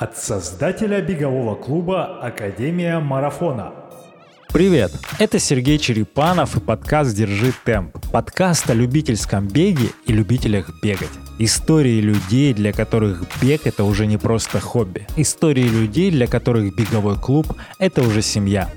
От создателя бегового клуба «Академия марафона». Привет! Это Сергей Черепанов и подкаст «Держи темп». Подкаст о любительском беге и любителях бегать. Истории людей, для которых бег — это уже не просто хобби. Истории людей, для которых беговой клуб — это уже семья.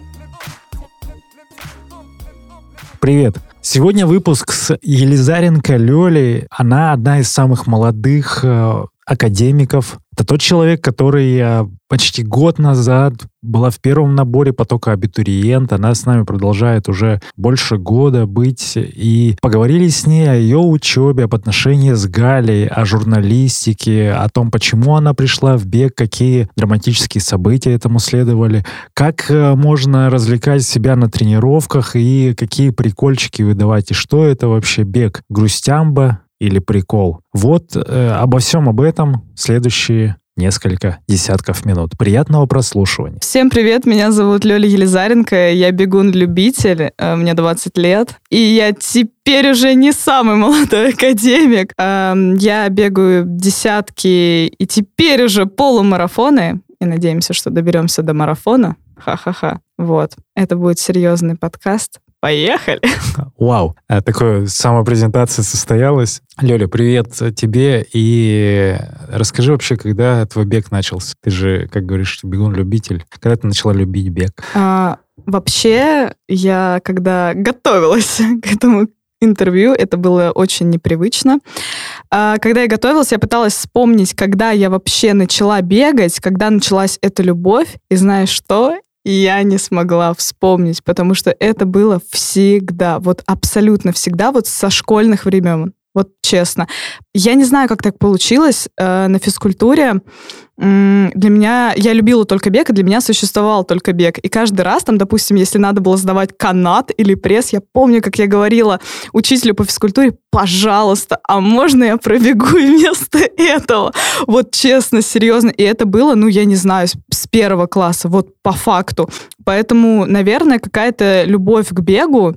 Привет! Сегодня выпуск с Елизаренко Лёлей. Она одна из самых молодых э, академиков. Это тот человек, который э, почти год назад была в первом наборе потока абитуриент. Она с нами продолжает уже больше года быть. И поговорили с ней о ее учебе, об отношении с Галей, о журналистике, о том, почему она пришла в бег, какие драматические события этому следовали, как э, можно развлекать себя на тренировках и какие прикольчики выдавать, и что это вообще бег. Грустямба или прикол. Вот э, обо всем об этом следующие несколько десятков минут. Приятного прослушивания. Всем привет, меня зовут Лёля Елизаренко, я бегун-любитель, э, мне 20 лет, и я теперь уже не самый молодой академик. Эм, я бегаю десятки и теперь уже полумарафоны, и надеемся, что доберемся до марафона. Ха-ха-ха. Вот. Это будет серьезный подкаст. Поехали! Вау! Э, Такая самопрезентация состоялась. Лёля, привет тебе. И расскажи вообще, когда твой бег начался? Ты же, как говоришь, бегун-любитель. Когда ты начала любить бег? А, вообще, я когда готовилась к этому интервью, это было очень непривычно. А, когда я готовилась, я пыталась вспомнить, когда я вообще начала бегать, когда началась эта любовь. И знаешь что? Я не смогла вспомнить, потому что это было всегда, вот абсолютно всегда, вот со школьных времен. Вот честно. Я не знаю, как так получилось. Э, на физкультуре для меня, я любила только бег, и для меня существовал только бег. И каждый раз, там, допустим, если надо было сдавать канат или пресс, я помню, как я говорила учителю по физкультуре, пожалуйста, а можно я пробегу вместо этого? Вот честно, серьезно. И это было, ну, я не знаю, с первого класса, вот по факту. Поэтому, наверное, какая-то любовь к бегу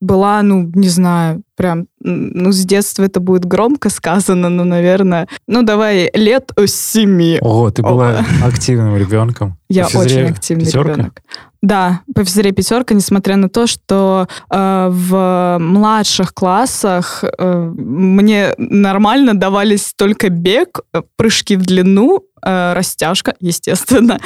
была, ну, не знаю, прям, ну, с детства это будет громко сказано, но, наверное, ну, давай, лет семи. О, ты была О. активным ребенком. Я очень активный пятерка? ребенок. Да, по физре пятерка, несмотря на то, что э, в младших классах э, мне нормально давались только бег, э, прыжки в длину, э, растяжка, естественно,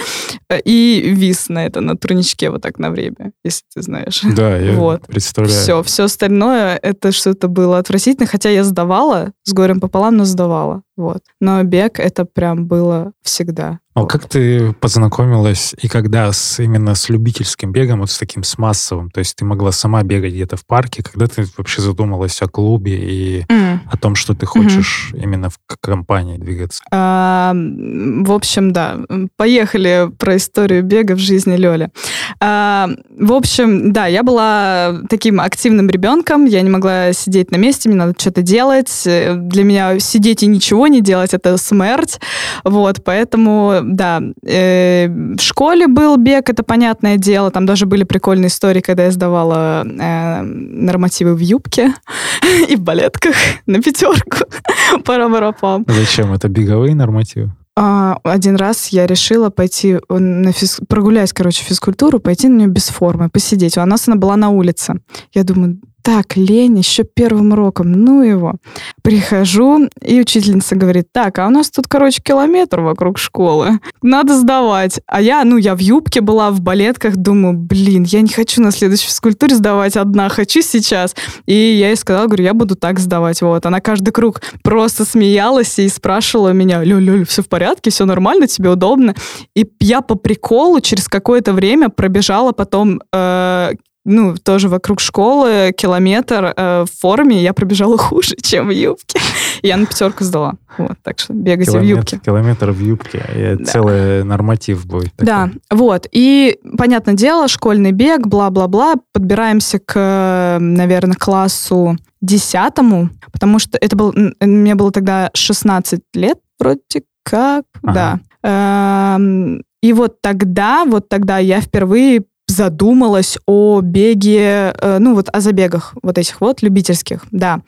и вис на это, на турничке вот так на время, если ты знаешь. Да, я вот. представляю. Все, все остальное, это что-то было отвратительно, хотя я сдавала, с горем пополам, но сдавала. Вот. Но бег это прям было всегда. А как ты познакомилась и когда с, именно с любительским бегом, вот с таким, с массовым? То есть ты могла сама бегать где-то в парке, когда ты вообще задумалась о клубе и mm. о том, что ты хочешь mm-hmm. именно в компании двигаться? А, в общем, да. Поехали про историю бега в жизни Лёли. А, в общем, да, я была таким активным ребенком, я не могла сидеть на месте, мне надо что-то делать. Для меня сидеть и ничего не делать — это смерть. Вот, поэтому да, э, в школе был бег, это понятное дело. Там даже были прикольные истории, когда я сдавала э, нормативы в юбке и в балетках на пятерку. Пара-парапам. Зачем? Это беговые нормативы? А, один раз я решила пойти на физ... прогулять, короче, физкультуру, пойти на нее без формы, посидеть. У нас она была на улице. Я думаю, так лень, еще первым уроком, ну его. Прихожу, и учительница говорит, так, а у нас тут, короче, километр вокруг школы, надо сдавать. А я, ну, я в юбке была, в балетках, думаю, блин, я не хочу на следующей физкультуре сдавать одна, хочу сейчас. И я ей сказала, говорю, я буду так сдавать, вот. Она каждый круг просто смеялась и спрашивала меня, Лёль, Лёль, все в порядке, все нормально, тебе удобно? И я по приколу через какое-то время пробежала потом э, ну, тоже вокруг школы, километр э, в форме, я пробежала хуже, чем в юбке. я на пятерку сдала. Вот, так что бегайте километр, в юбке. Километр в юбке, и да. целый норматив будет. Такой. Да, вот. И, понятное дело, школьный бег, бла-бла-бла. Подбираемся к, наверное, классу десятому, потому что это был, мне было тогда 16 лет вроде как, ага. да. Эм, и вот тогда, вот тогда я впервые задумалась о беге, э, ну вот о забегах вот этих вот любительских, да.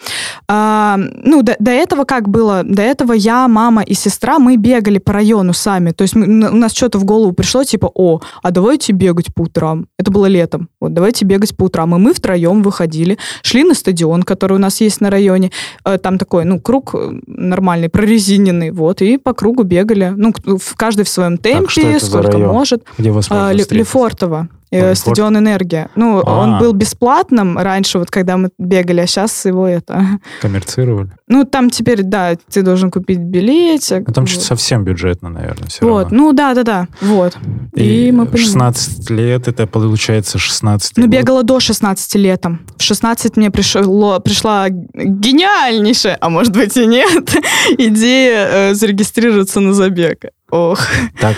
А, ну до, до этого как было? До этого я, мама и сестра, мы бегали по району сами. То есть мы, у нас что-то в голову пришло, типа, о, а давайте бегать по утрам. Это было летом. Вот давайте бегать по утрам. И мы втроем выходили, шли на стадион, который у нас есть на районе. Э, там такой, ну, круг э, нормальный, прорезиненный, вот, и по кругу бегали. Ну, в каждый в своем темпе, сколько может. Где вас а, Лефортово. Э, стадион «Энергия». Ну, а он был бесплатным раньше, вот когда мы бегали, а сейчас его это... Коммерцировали? Ну, там теперь, да, ты должен купить билетик. Ну, там вот. совсем бюджетно, наверное, все Вот, равно. ну, да-да-да, вот. И, И мы 16 лет, это получается 16 Ну, год. бегала до 16 летом. В 16 мне пришло, пришла гениальнейшая, а может быть и нет, идея э, зарегистрироваться на забег. Ох. Так,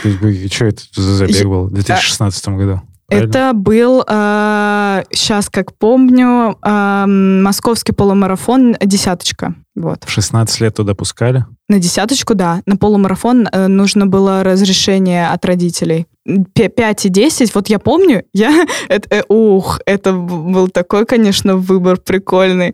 что это за забег был в 2016 году? Правильно? Это был, э, сейчас как помню, э, московский полумарафон «Десяточка». Вот. В 16 лет туда пускали? На десяточку, да. На полумарафон э, нужно было разрешение от родителей. 5 и 10, вот я помню, я, это, э, ух, это был такой, конечно, выбор прикольный.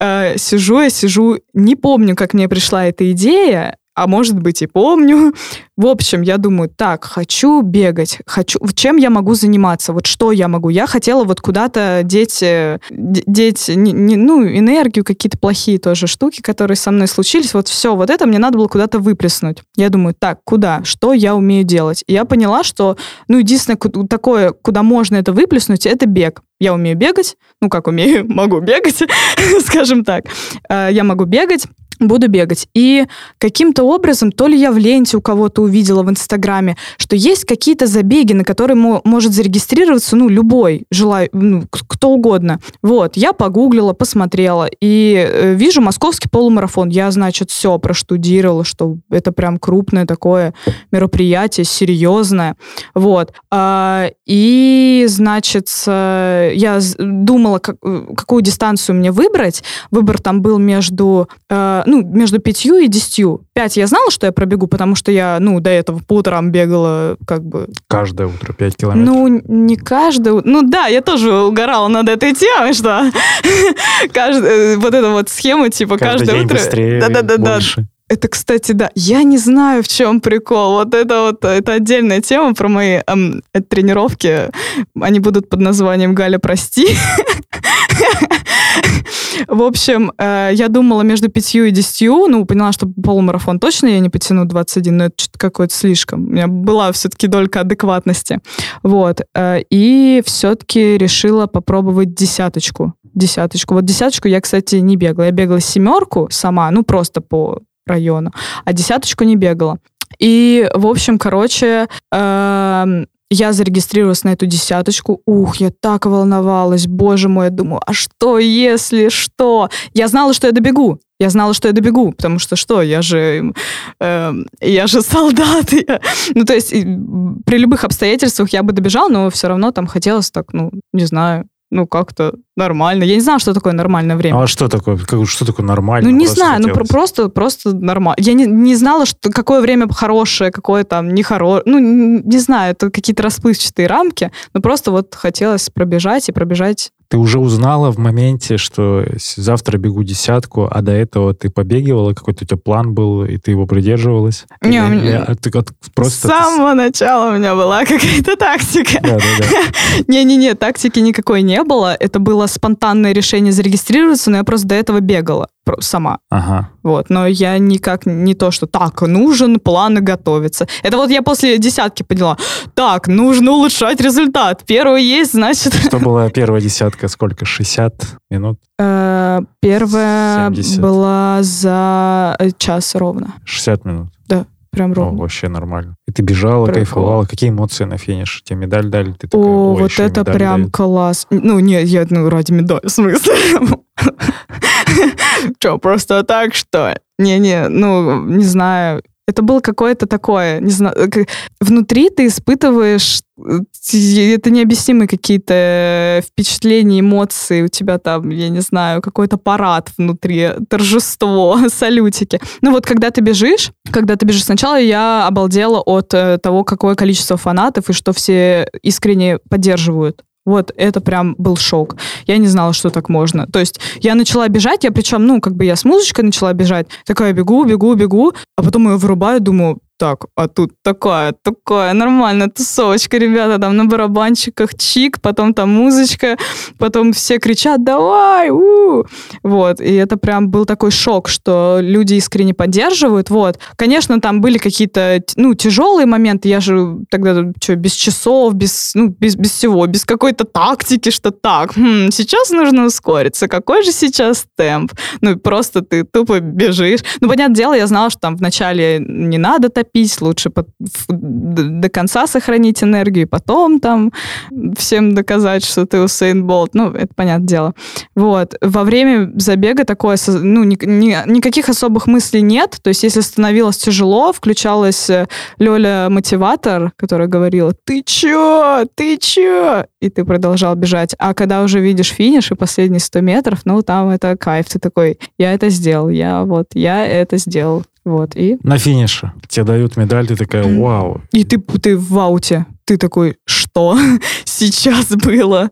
Э, сижу я, сижу, не помню, как мне пришла эта идея, а может быть и помню. В общем, я думаю, так, хочу бегать, хочу, чем я могу заниматься, вот что я могу. Я хотела вот куда-то деть, э, деть не, не, ну, энергию, какие-то плохие тоже штуки, которые со мной случились. Вот все, вот это мне надо было куда-то выплеснуть. Я думаю, так, куда? Что я умею делать? И я поняла, что, ну, единственное такое, куда можно это выплеснуть, это бег. Я умею бегать, ну, как умею, могу бегать, скажем так. Э, я могу бегать, буду бегать. И каким-то образом, то ли я в ленте у кого-то увидела в Инстаграме, что есть какие-то забеги, на которые может зарегистрироваться, ну, любой, желаю, ну, кто угодно. Вот, я погуглила, посмотрела, и э, вижу московский полумарафон. Я, значит, все проштудировала, что это прям крупное такое мероприятие, серьезное. Вот. А, и, значит, я думала, э, какую дистанцию мне выбрать. Выбор там был между э, ну, между пятью и десятью. Пять я знала, что я пробегу, потому что я, ну, до этого по утрам бегала как бы... Каждое утро пять километров? Ну, не каждое... Ну, да, я тоже угорала над этой темой, что каждая, вот эта вот схема, типа, каждое, утро... Да-да-да. Это, кстати, да. Я не знаю, в чем прикол. Вот это вот это отдельная тема про мои эм, тренировки. Они будут под названием Галя, прости. В общем, э, я думала между пятью и десятью, ну, поняла, что полумарафон точно я не потяну 21, но это что-то какое-то слишком. У меня была все-таки долька адекватности. Вот. Э, и все-таки решила попробовать десяточку. Десяточку. Вот десяточку я, кстати, не бегала. Я бегала семерку сама, ну, просто по району, а десяточку не бегала. И, в общем, короче, э, я зарегистрировалась на эту десяточку. Ух, я так волновалась, боже мой, я думаю, а что если что? Я знала, что я добегу. Я знала, что я добегу, потому что что, я же, э, я же солдат. Я, ну, то есть при любых обстоятельствах я бы добежала, но все равно там хотелось так, ну, не знаю, ну, как-то нормально. Я не знала, что такое нормальное время. А что такое? Как, что такое нормально? Ну, не знаю, ну, про- просто, просто нормально. Я не, не знала, что какое время хорошее, какое там нехорошее. Ну, не знаю, это какие-то расплывчатые рамки, но просто вот хотелось пробежать и пробежать ты уже узнала в моменте, что завтра бегу десятку, а до этого ты побегивала, какой-то у тебя план был, и ты его придерживалась? Не, или, или, а ты, просто с самого ты... начала у меня была какая-то тактика. Не-не-не, тактики никакой не было. Это было спонтанное решение зарегистрироваться, но я просто до этого бегала сама. Ага. Вот, но я никак не то, что так, нужен план и готовиться. Это вот я после десятки поняла. Так, нужно улучшать результат. Первый есть, значит... Что была первая десятка? Сколько? 60 минут? Э, первая 70. была за час ровно. 60 минут? Да. Прям ровно. О, вообще нормально. И ты бежала, прям кайфовала. Какие эмоции на финиш? Тебе медаль дали? Ты такая, О, вот это прям дают. класс. Ну, нет, я, ну, ради медали, в смысле? Что, просто так, что Не-не, ну, не знаю. Это было какое-то такое, не знаю, как- внутри ты испытываешь э, это необъяснимые какие-то впечатления, эмоции у тебя там, я не знаю, какой-то парад внутри, торжество, салютики. Ну вот когда ты бежишь, когда ты бежишь сначала, я обалдела от э, того, какое количество фанатов и что все искренне поддерживают. Вот, это прям был шок. Я не знала, что так можно. То есть я начала бежать, я причем, ну, как бы я с музычкой начала бежать, такая бегу, бегу, бегу, а потом ее вырубаю, думаю, так, а тут такая, такая нормальная тусовочка, ребята, там на барабанчиках чик, потом там музычка, потом все кричат «давай!» у Вот, и это прям был такой шок, что люди искренне поддерживают, вот. Конечно, там были какие-то, ну, тяжелые моменты, я же тогда, что, без часов, без, ну, без, без всего, без какой-то тактики, что так, хм, сейчас нужно ускориться, какой же сейчас темп? Ну, просто ты тупо бежишь. Ну, понятное дело, я знала, что там вначале не надо топить, лучше по- в- до конца сохранить энергию, и потом там всем доказать, что ты Усейн Болт. Ну, это понятное дело. Вот. Во время забега такое, ну, ни- ни- никаких особых мыслей нет. То есть, если становилось тяжело, включалась э, Лёля-мотиватор, которая говорила, ты чё? Ты чё? И ты продолжал бежать. А когда уже видишь финиш и последние 100 метров, ну, там это кайф. Ты такой, я это сделал, я вот, я это сделал. Вот, и, На финише тебе дают медаль, ты такая, вау. и ты, ты в ауте. Ты такой, что сейчас было?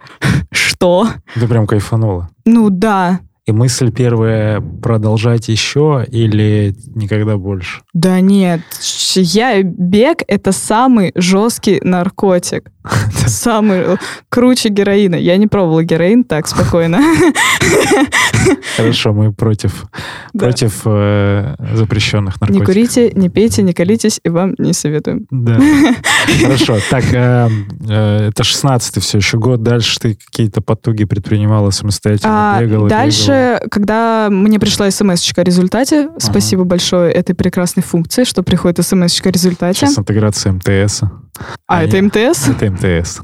Что? Ты прям кайфанула. Ну да, И мысль первая продолжать еще или никогда больше? да нет, я бег это самый жесткий наркотик. Самый э, круче героина. Я не пробовала героин так спокойно. Хорошо, мы против, против э, запрещенных Не наркотиков. курите, не пейте, не колитесь, и вам не советуем. Да. Хорошо. Так, э, это 16-й все еще год. Дальше ты какие-то потуги предпринимала самостоятельно, А, бегала, бегала. Дальше, когда мне пришла смс о результате, спасибо большое этой прекрасной функции, что приходит смс о результате. Сейчас интеграция МТС. А, это МТС? Это МТС.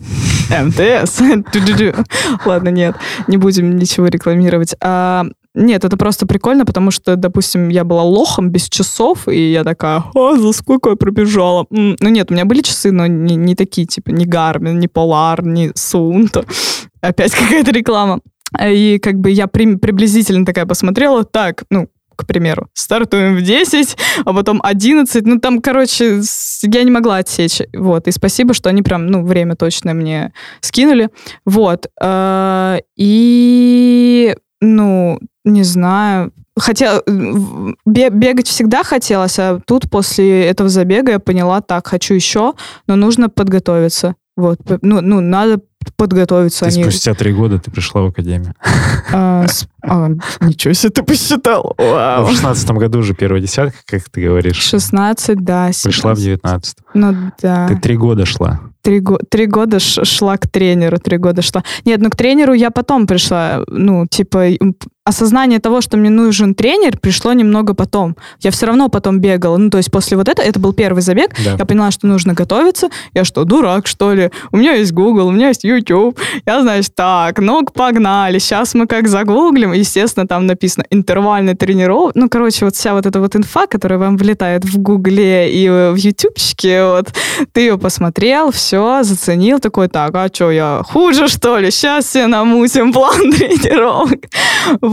МТС. Ладно, нет, не будем ничего рекламировать. А, нет, это просто прикольно, потому что, допустим, я была лохом без часов, и я такая, а, за сколько я пробежала? Ну нет, у меня были часы, но не, не такие, типа, не Garmin, не Polar, не Suunto. Опять какая-то реклама. И как бы я при- приблизительно такая посмотрела, так, ну, к примеру, стартуем в 10, а потом 11. Ну, там, короче, я не могла отсечь. Вот. И спасибо, что они прям, ну, время точно мне скинули. Вот. Э, И, ну, не знаю, Хотела, бе- бегать всегда хотелось, а тут после этого забега я поняла, так, хочу еще, но нужно подготовиться. Вот, ну, ну надо подготовиться. Ты не- спустя три года ты пришла в академию. а, с- а, ничего себе, ты посчитал. Ну, Вау. в шестнадцатом году уже первая десятка, как ты говоришь. 16, да. Пришла в 17. 19 Ну да. Ты три года шла. Три, го- три года шла к тренеру, три года шла. Нет, ну к тренеру я потом пришла. Ну, типа, осознание того, что мне нужен тренер, пришло немного потом. Я все равно потом бегала. Ну, то есть после вот этого, это был первый забег, Да. я поняла, что нужно готовиться. Я что, дурак, что ли? У меня есть Google, у меня есть YouTube. Я, значит, так, ну погнали. Сейчас мы как загуглим. Естественно, там написано интервальный тренировка. Ну, короче, вот вся вот эта вот инфа, которая вам влетает в Гугле и э, в Ютубчике, вот, ты ее посмотрел, все, заценил, такой, так, а что, я хуже, что ли? Сейчас все намутим план тренировок.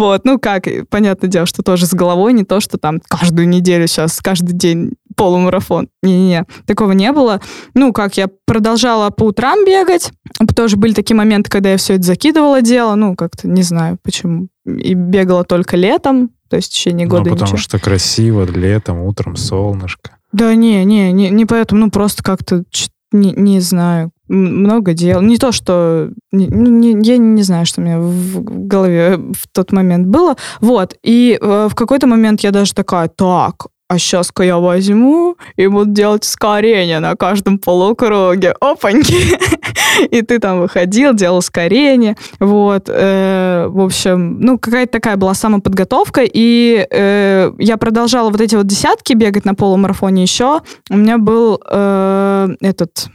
Вот, ну как, понятное дело, что тоже с головой, не то, что там каждую неделю сейчас, каждый день полумарафон. Не-не-не, такого не было. Ну, как, я продолжала по утрам бегать. Тоже были такие моменты, когда я все это закидывала дело. Ну, как-то не знаю, почему. И бегала только летом, то есть в течение Ну, года потому ничего. что красиво, летом, утром солнышко. Да не, не, не, не поэтому, ну просто как-то не, не знаю, много дел. Не то, что... не- ну, не- я не знаю, что у меня в голове в тот момент было. Вот, и э, в какой-то момент я даже такая, так, а сейчас-ка я возьму и буду делать ускорение на каждом полукруге. Опаньки! И ты там выходил, делал ускорение. Вот. э, в общем, ну, какая-то такая была самоподготовка. И э, я продолжала вот эти вот десятки бегать на полумарафоне еще. У меня был э, этот...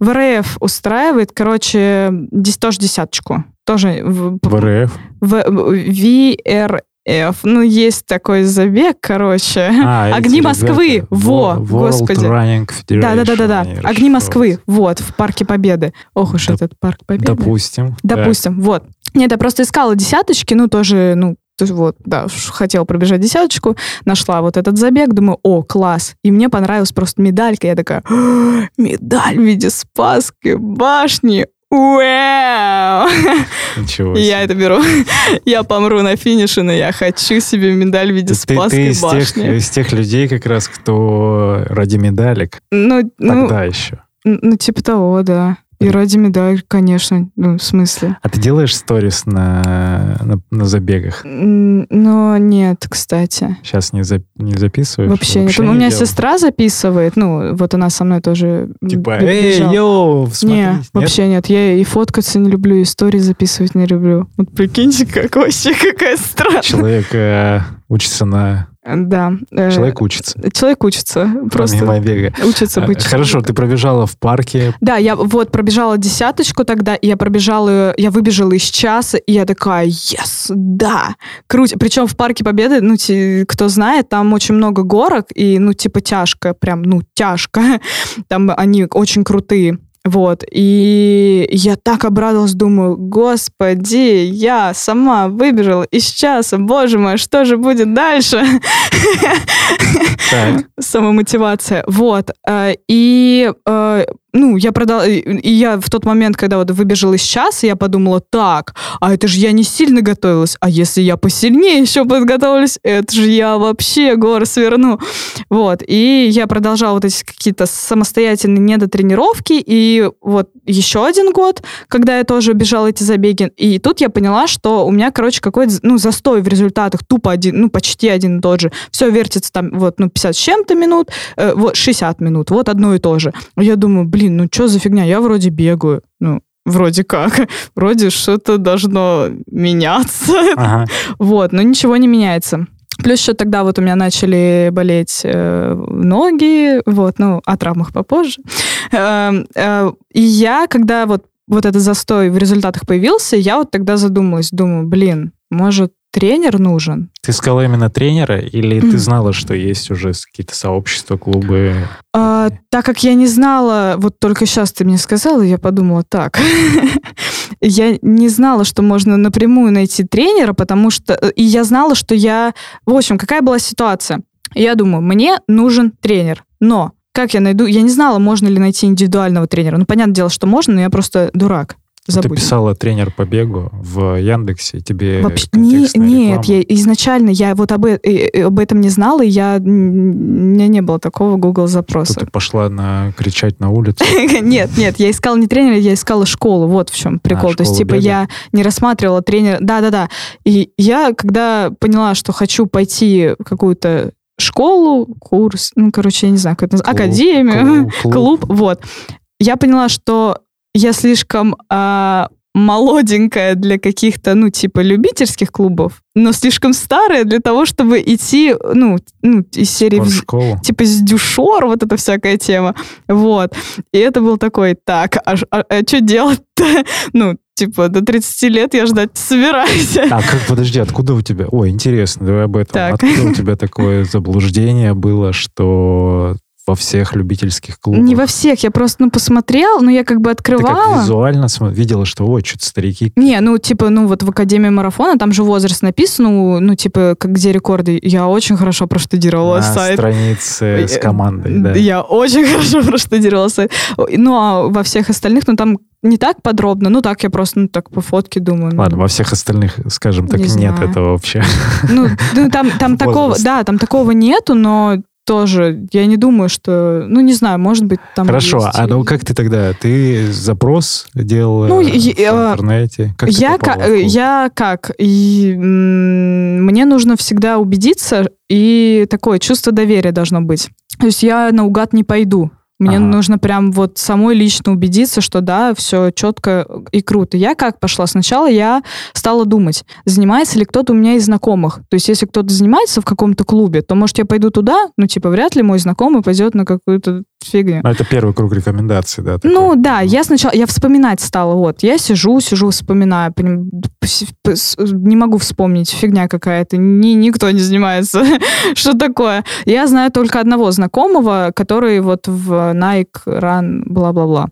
ВРФ устраивает, короче, дес- тоже десяточку. Тоже в, ВРФ. в, F. Ну, есть такой забег, короче. А, Огни Москвы. ребята, Во, Wo- World господи. Running Federation, Да-да-да-да-да. они Огни расшифровываются. Москвы. Вот, в Парке Победы. Ох уж Доп- этот Парк Победы. Допустим. да. Допустим, вот. Нет, я просто искала десяточки, ну, тоже, ну, то есть вот, да, хотела пробежать десяточку, нашла вот этот забег, думаю, о, класс. И мне понравилась просто медалька. Я такая, «А, медаль в виде Спасской башни. Вау! Ничего себе. я это беру. Я помру на финише, но я хочу себе медаль в виде Ты, ты Спасской из, тех, башни. из тех людей, как раз, кто ради медалек Ну, ну, тогда еще. н- ну, типа того, да. И ради медаль, конечно, ну, в смысле. А ты делаешь сторис на, на, на забегах? Но нет, кстати. Сейчас не, за- не записываешь? Вообще, нет. У не меня делал? сестра записывает, ну, вот она со мной тоже Типа, бе- эй, бежала. йоу, смотри. Не, Нет? вообще нет. Я и фоткаться не люблю, и истории записывать не люблю. Вот прикиньте, как вообще какая странная. Человек э, учится на... Да. э, Человек учится. Человек учится. Просто Помимо бега. учится быть Хорошо, человеком. ты пробежала в парке. Да, я вот пробежала десяточку тогда, и я пробежала, я выбежала из часа, и я такая, yes, да, круть. Причем в Парке Победы, ну, кто знает, там очень много горок, и, ну, типа, тяжко, прям, ну, тяжко. Там они очень крутые. Вот, и я так обрадовалась, думаю, господи, я сама выбежала из часа, боже мой, что же будет дальше? Самомотивация. Вот. э, И, э, ну, я продала... И я в тот момент, когда вот выбежала из часа, я подумала, так, а это же я не сильно готовилась. А если я посильнее еще подготовлюсь, это же я вообще горы сверну. Вот. И я продолжала вот эти какие-то самостоятельные недотренировки. И вот еще один год, когда я тоже бежала эти забеги. И тут я поняла, что у меня, короче, какой-то, ну, застой в результатах. Тупо один, ну, почти один и тот же. Все вертится там, вот, ну, 50 с чем-то минут, э, вот, 60 минут. Вот одно и то же. Я думаю, блин, ну, что за фигня? Я вроде бегаю. Ну, вроде как. Вроде что-то должно меняться. Ага. Вот, но ничего не меняется. Плюс еще тогда вот у меня начали болеть э, ноги, вот, ну, о травмах попозже. Эм, э, И я, когда вот, вот этот застой в результатах появился, я вот тогда задумалась, думаю, блин, может, тренер нужен? Ты искала именно тренера или ты знала, что есть уже какие-то сообщества, клубы? А, так как я не знала, вот только сейчас ты мне сказала, я подумала так. я не знала, что можно напрямую найти тренера, потому что... И я знала, что я... В общем, какая была ситуация? Я думаю, мне нужен тренер, но как я найду? Я не знала, можно ли найти индивидуального тренера. Ну, понятное дело, что можно, но я просто дурак. Ты Забудем. писала тренер по бегу в Яндексе, тебе Вообще, не- нет, реклама. я изначально я вот об, э- э- об этом не знала, и я, у меня не было такого Google запроса. ты пошла на кричать на улицу. Нет, нет, я искала не тренера, я искала школу. Вот в чем прикол. А, То есть, типа, я не рассматривала тренера. Да-да-да. И я, когда поняла, что хочу пойти в какую-то школу, курс, ну, короче, я не знаю, как это называется, академию, клуб, клуб, вот. Я поняла, что я слишком а, молоденькая для каких-то, ну, типа, любительских клубов, но слишком старая для того, чтобы идти, ну, ну из серии... в школу. типа с дюшор, вот эта всякая тема. Вот. И это был такой, так, а, что делать-то? Ну, типа, до 30 лет я ждать собираюсь. А как, подожди, откуда у тебя... Ой, интересно, давай об этом. Так. Откуда у тебя такое заблуждение было, что во всех любительских клубах... Не во всех, я просто, ну, посмотрела, но я как бы Ты как открывала. визуально видела, что, ой, что-то старики... Не, ну, типа, ну, вот в Академии марафона, там же возраст написан, ну, ну, типа, как где рекорды. Я очень хорошо проштудировала на сайт. странице с командой, да. Я очень хорошо проштудировала сайт. Ну, а во всех остальных, ну, там не так подробно, ну, так я просто, ну, так по фотке думаю. ну, Ладно, во всех остальных, скажем так, Не нет знаю. этого вообще. Ну, ну, там, там такого, да, там такого нету, но тоже я не думаю, что, ну, не знаю, может быть, там Хорошо, есть. а ну как ты тогда? Ты запрос делала Ну, в э, интернете? Как я, клуб? я как? И, м, мне нужно всегда убедиться, и такое чувство доверия должно быть. То есть я наугад не пойду. Мне Ага. нужно прям вот самой лично убедиться, что да, все четко и круто. Я как пошла? Сначала я стала думать, занимается ли кто-то у меня из знакомых. То есть если кто-то занимается в каком-то клубе, то, может, я пойду туда, ну, типа, вряд ли мой знакомый пойдет на какую-то фигню. Ну, это первый круг рекомендаций, да? такой? Ну да, я сначала, я вспоминать стала, вот, я сижу, сижу, вспоминаю, поним- не могу вспомнить, фигня какая-то, ни, никто не занимается, что такое. Я знаю только одного знакомого, который вот в Nike Run, бла-бла-бла,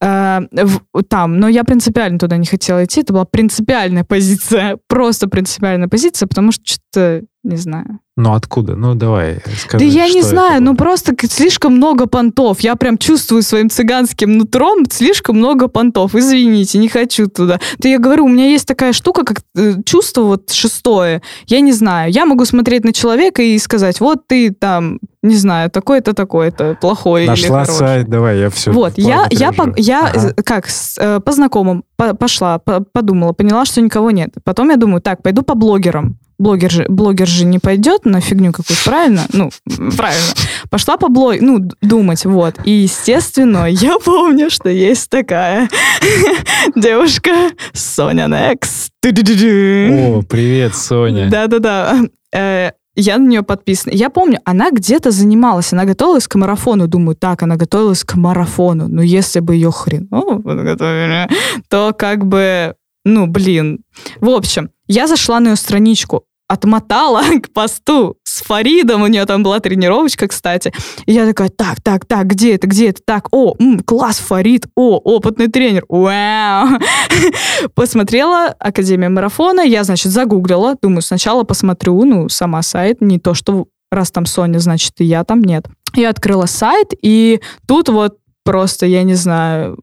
Э, в- там, но я принципиально туда не хотела идти, это была принципиальная позиция, просто принципиальная позиция, потому что что-то, не знаю, Ну, откуда? Ну, давай, скажи, да я не знаю, ну просто слишком много понтов. Я прям чувствую своим цыганским нутром слишком много понтов. Извините, не хочу туда. Да я говорю, у меня есть такая штука, как э, чувство вот шестое. Я не знаю. Я могу смотреть на человека и сказать, вот ты там, не знаю, такой-то, такой-то, плохой или Нашла сайт, давай, я все. Вот, я, я, по- я э, как, с- э, по знакомым по- пошла, по- подумала, поняла, что никого нет. Потом я думаю, так, пойду по блогерам. Блогер же, блогер же не пойдет на фигню какую-то, правильно? Ну, правильно. Пошла по блог, ну, думать, вот. И, естественно, я помню, что есть такая девушка Соня Некс. О, привет, Соня. Да-да-да. Э, Я на нее подписана. Я помню, она где-то занималась, она готовилась к марафону. Думаю, так, она готовилась к марафону. Но если бы ее хреново подготовили, то как бы, ну, блин. В общем, я зашла на ее страничку, отмотала к посту с Фаридом, у нее там была тренировочка, кстати. И я такая, так, так, так, где это, где это? Так, о, м, класс, Фарид, о, опытный тренер, вау. Посмотрела Академия марафона, я, значит, загуглила, думаю, сначала посмотрю, ну, сама сайт, не то, что раз там Соня, значит, и я там, нет. Я открыла сайт, и тут вот просто, я не знаю,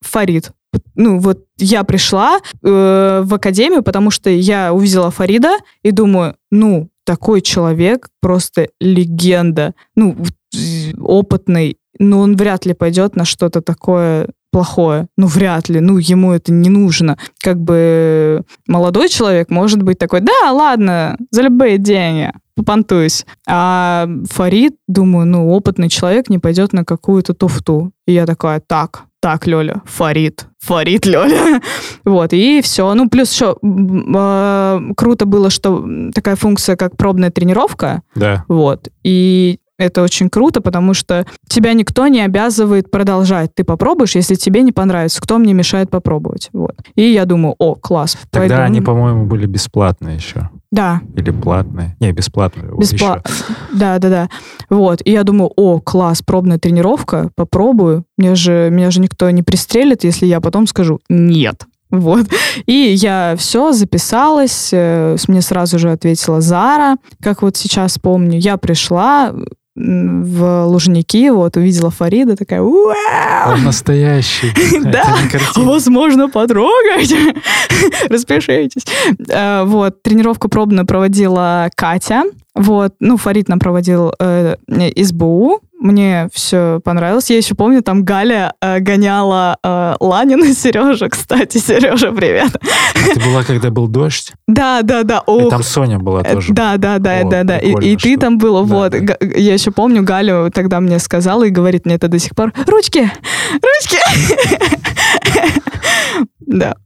Фарид. Ну, вот я пришла э, в академию, потому что я увидела Фарида и думаю, ну, такой человек просто легенда. Ну, в- опытный, но он вряд ли пойдет на что-то такое плохое. Ну, вряд ли. Ну, ему это не нужно. Как бы молодой человек может быть такой, да, ладно, за любые деньги попонтуюсь. А Фарид, думаю, ну, опытный человек не пойдет на какую-то туфту. И я такая, так, так, Лёля, Фарид, Фарид, Лёля. Вот, и все. Ну, плюс еще круто было, что такая функция, как пробная тренировка, Да. вот. И это очень круто, потому что тебя никто не обязывает продолжать. Ты попробуешь, если тебе не понравится. Кто мне мешает попробовать? Вот. И я думаю, о, класс. Тогда пойду. они, по-моему, были бесплатные еще. Да, Или платные. Не, вот бесплатно. еще. Да, да, да. Вот. И я думаю, о, класс, пробная тренировка, попробую. Мне же, меня же никто не пристрелит, если я потом скажу нет. Вот. И я все записалась, э, мне сразу же ответила Зара, как вот сейчас помню. Я пришла в Лужники, вот, увидела Фарида, такая, «Уау!» Он настоящий. Да. Возможно, потрогать. Распишитесь. Э, Вот, тренировку пробную проводила Катя. Вот, ну, Фарид нам проводил э, СБУ. Мне все понравилось. Я еще помню, там Галя э, гоняла э, Ланина Сережа. Кстати, Сережа, привет. Ты была, когда был дождь? Да, да, да. И Ох, там Соня была Э, тоже. Да, да, да, О, да, да. И, и ты там была, Да, вот. да. Я еще помню, Галя тогда мне сказала и говорит мне это до сих пор. Ручки! Ручки! Да.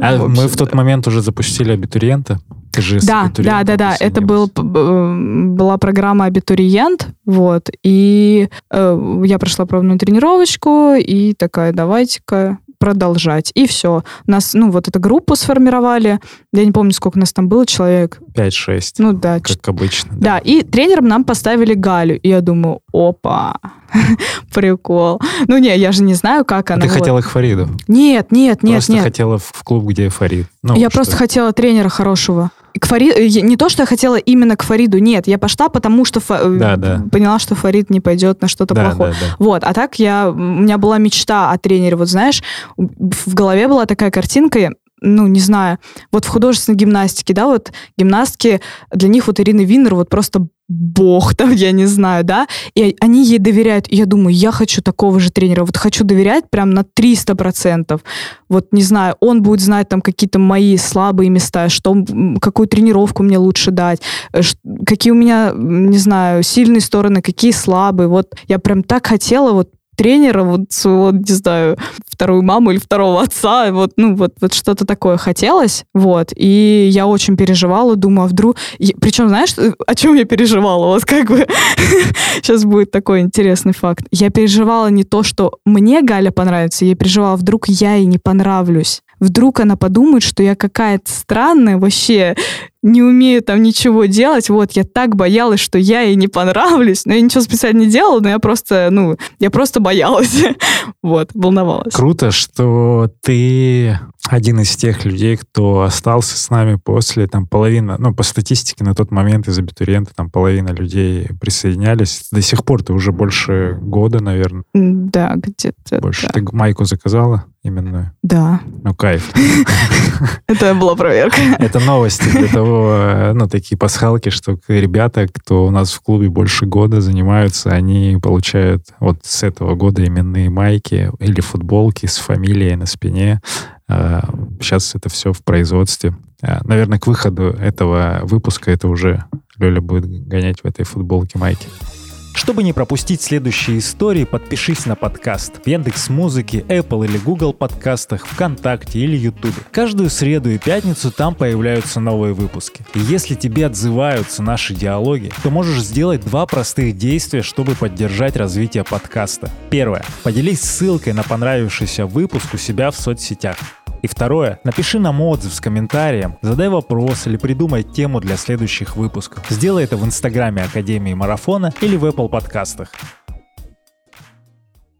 А В мы общем, в тот момент уже запустили абитуриента. Ты же Да, да, да, да. Это был, б- была программа «Абитуриент», вот, и э, я прошла пробную тренировочку, и такая, давайте-ка продолжать. И все. Нас, ну, вот эту группу сформировали. Я не помню, сколько нас там было человек. 5-6, Ну, да, как обычно. Да, и тренером нам поставили Галю. И я думаю, опа, прикол. Ну, не, я же не знаю, как А она. ты вот. хотела к Фариду? Нет, нет, нет, Просто нет. хотела в клуб, где Фарид. Ну, я просто хотела тренера хорошего. К Фари... э, Не то, что я хотела именно к Фариду, нет, я пошла, потому что Фа- э, Да, да. поняла, что Фарид не пойдет на что-то Да, плохое. да, да. Вот, а так я, у меня была мечта о тренере. Вот знаешь, в голове была такая картинка, ну, не знаю, вот в художественной гимнастике, да, вот гимнастки, для них вот Ирина Виннер вот просто бог там, я не знаю, да, и они ей доверяют. И я думаю, я хочу такого же тренера, вот хочу доверять прям на 300%. Вот, не знаю, он будет знать там какие-то мои слабые места, что, какую тренировку мне лучше дать, э, какие у меня, не знаю, сильные стороны, какие слабые. Вот я прям так хотела вот тренера, вот своего, не знаю, вторую маму или второго отца, вот, ну, вот, вот что-то такое хотелось, вот, и я очень переживала, думаю, а вдруг... И, причем, знаешь, о чем я переживала? Вот как бы сейчас будет такой интересный факт. Я переживала не то, что мне Галя понравится, я переживала, вдруг я ей не понравлюсь вдруг она подумает, что я какая-то странная, вообще не умею там ничего делать. Вот, я так боялась, что я ей не понравлюсь. Но я ничего специально не делала, но я просто, ну, я просто боялась. вот, волновалась. Круто, что ты один из тех людей, кто остался с нами после, там, половина, ну, по статистике на тот момент из абитуриента там половина людей присоединялись. До сих пор ты уже больше года, наверное. Да, где-то. Больше. Да. Ты майку заказала именную? Да. Ну, кайф. Это была проверка. Это новости для того, э, ну, такие пасхалки, что ребята, кто у нас в клубе больше года занимаются, они получают вот с этого года именные майки или футболки с фамилией на спине. Сейчас это все в производстве. А, Наверное, к выходу этого выпуска это уже Лёля будет гонять в этой футболке майки. Чтобы не пропустить следующие истории, подпишись на подкаст в Яндекс Музыке, Apple или Google подкастах, ВКонтакте или Ютубе. Каждую среду и пятницу там появляются новые выпуски. И если тебе отзываются наши диалоги, то можешь сделать два простых действия, чтобы поддержать развитие подкаста. Первое. Поделись ссылкой на понравившийся выпуск у себя в соцсетях. И второе, напиши нам отзыв с комментарием, задай вопрос или придумай тему для следующих выпусков. Сделай это в инстаграме Академии Марафона или в Apple подкастах.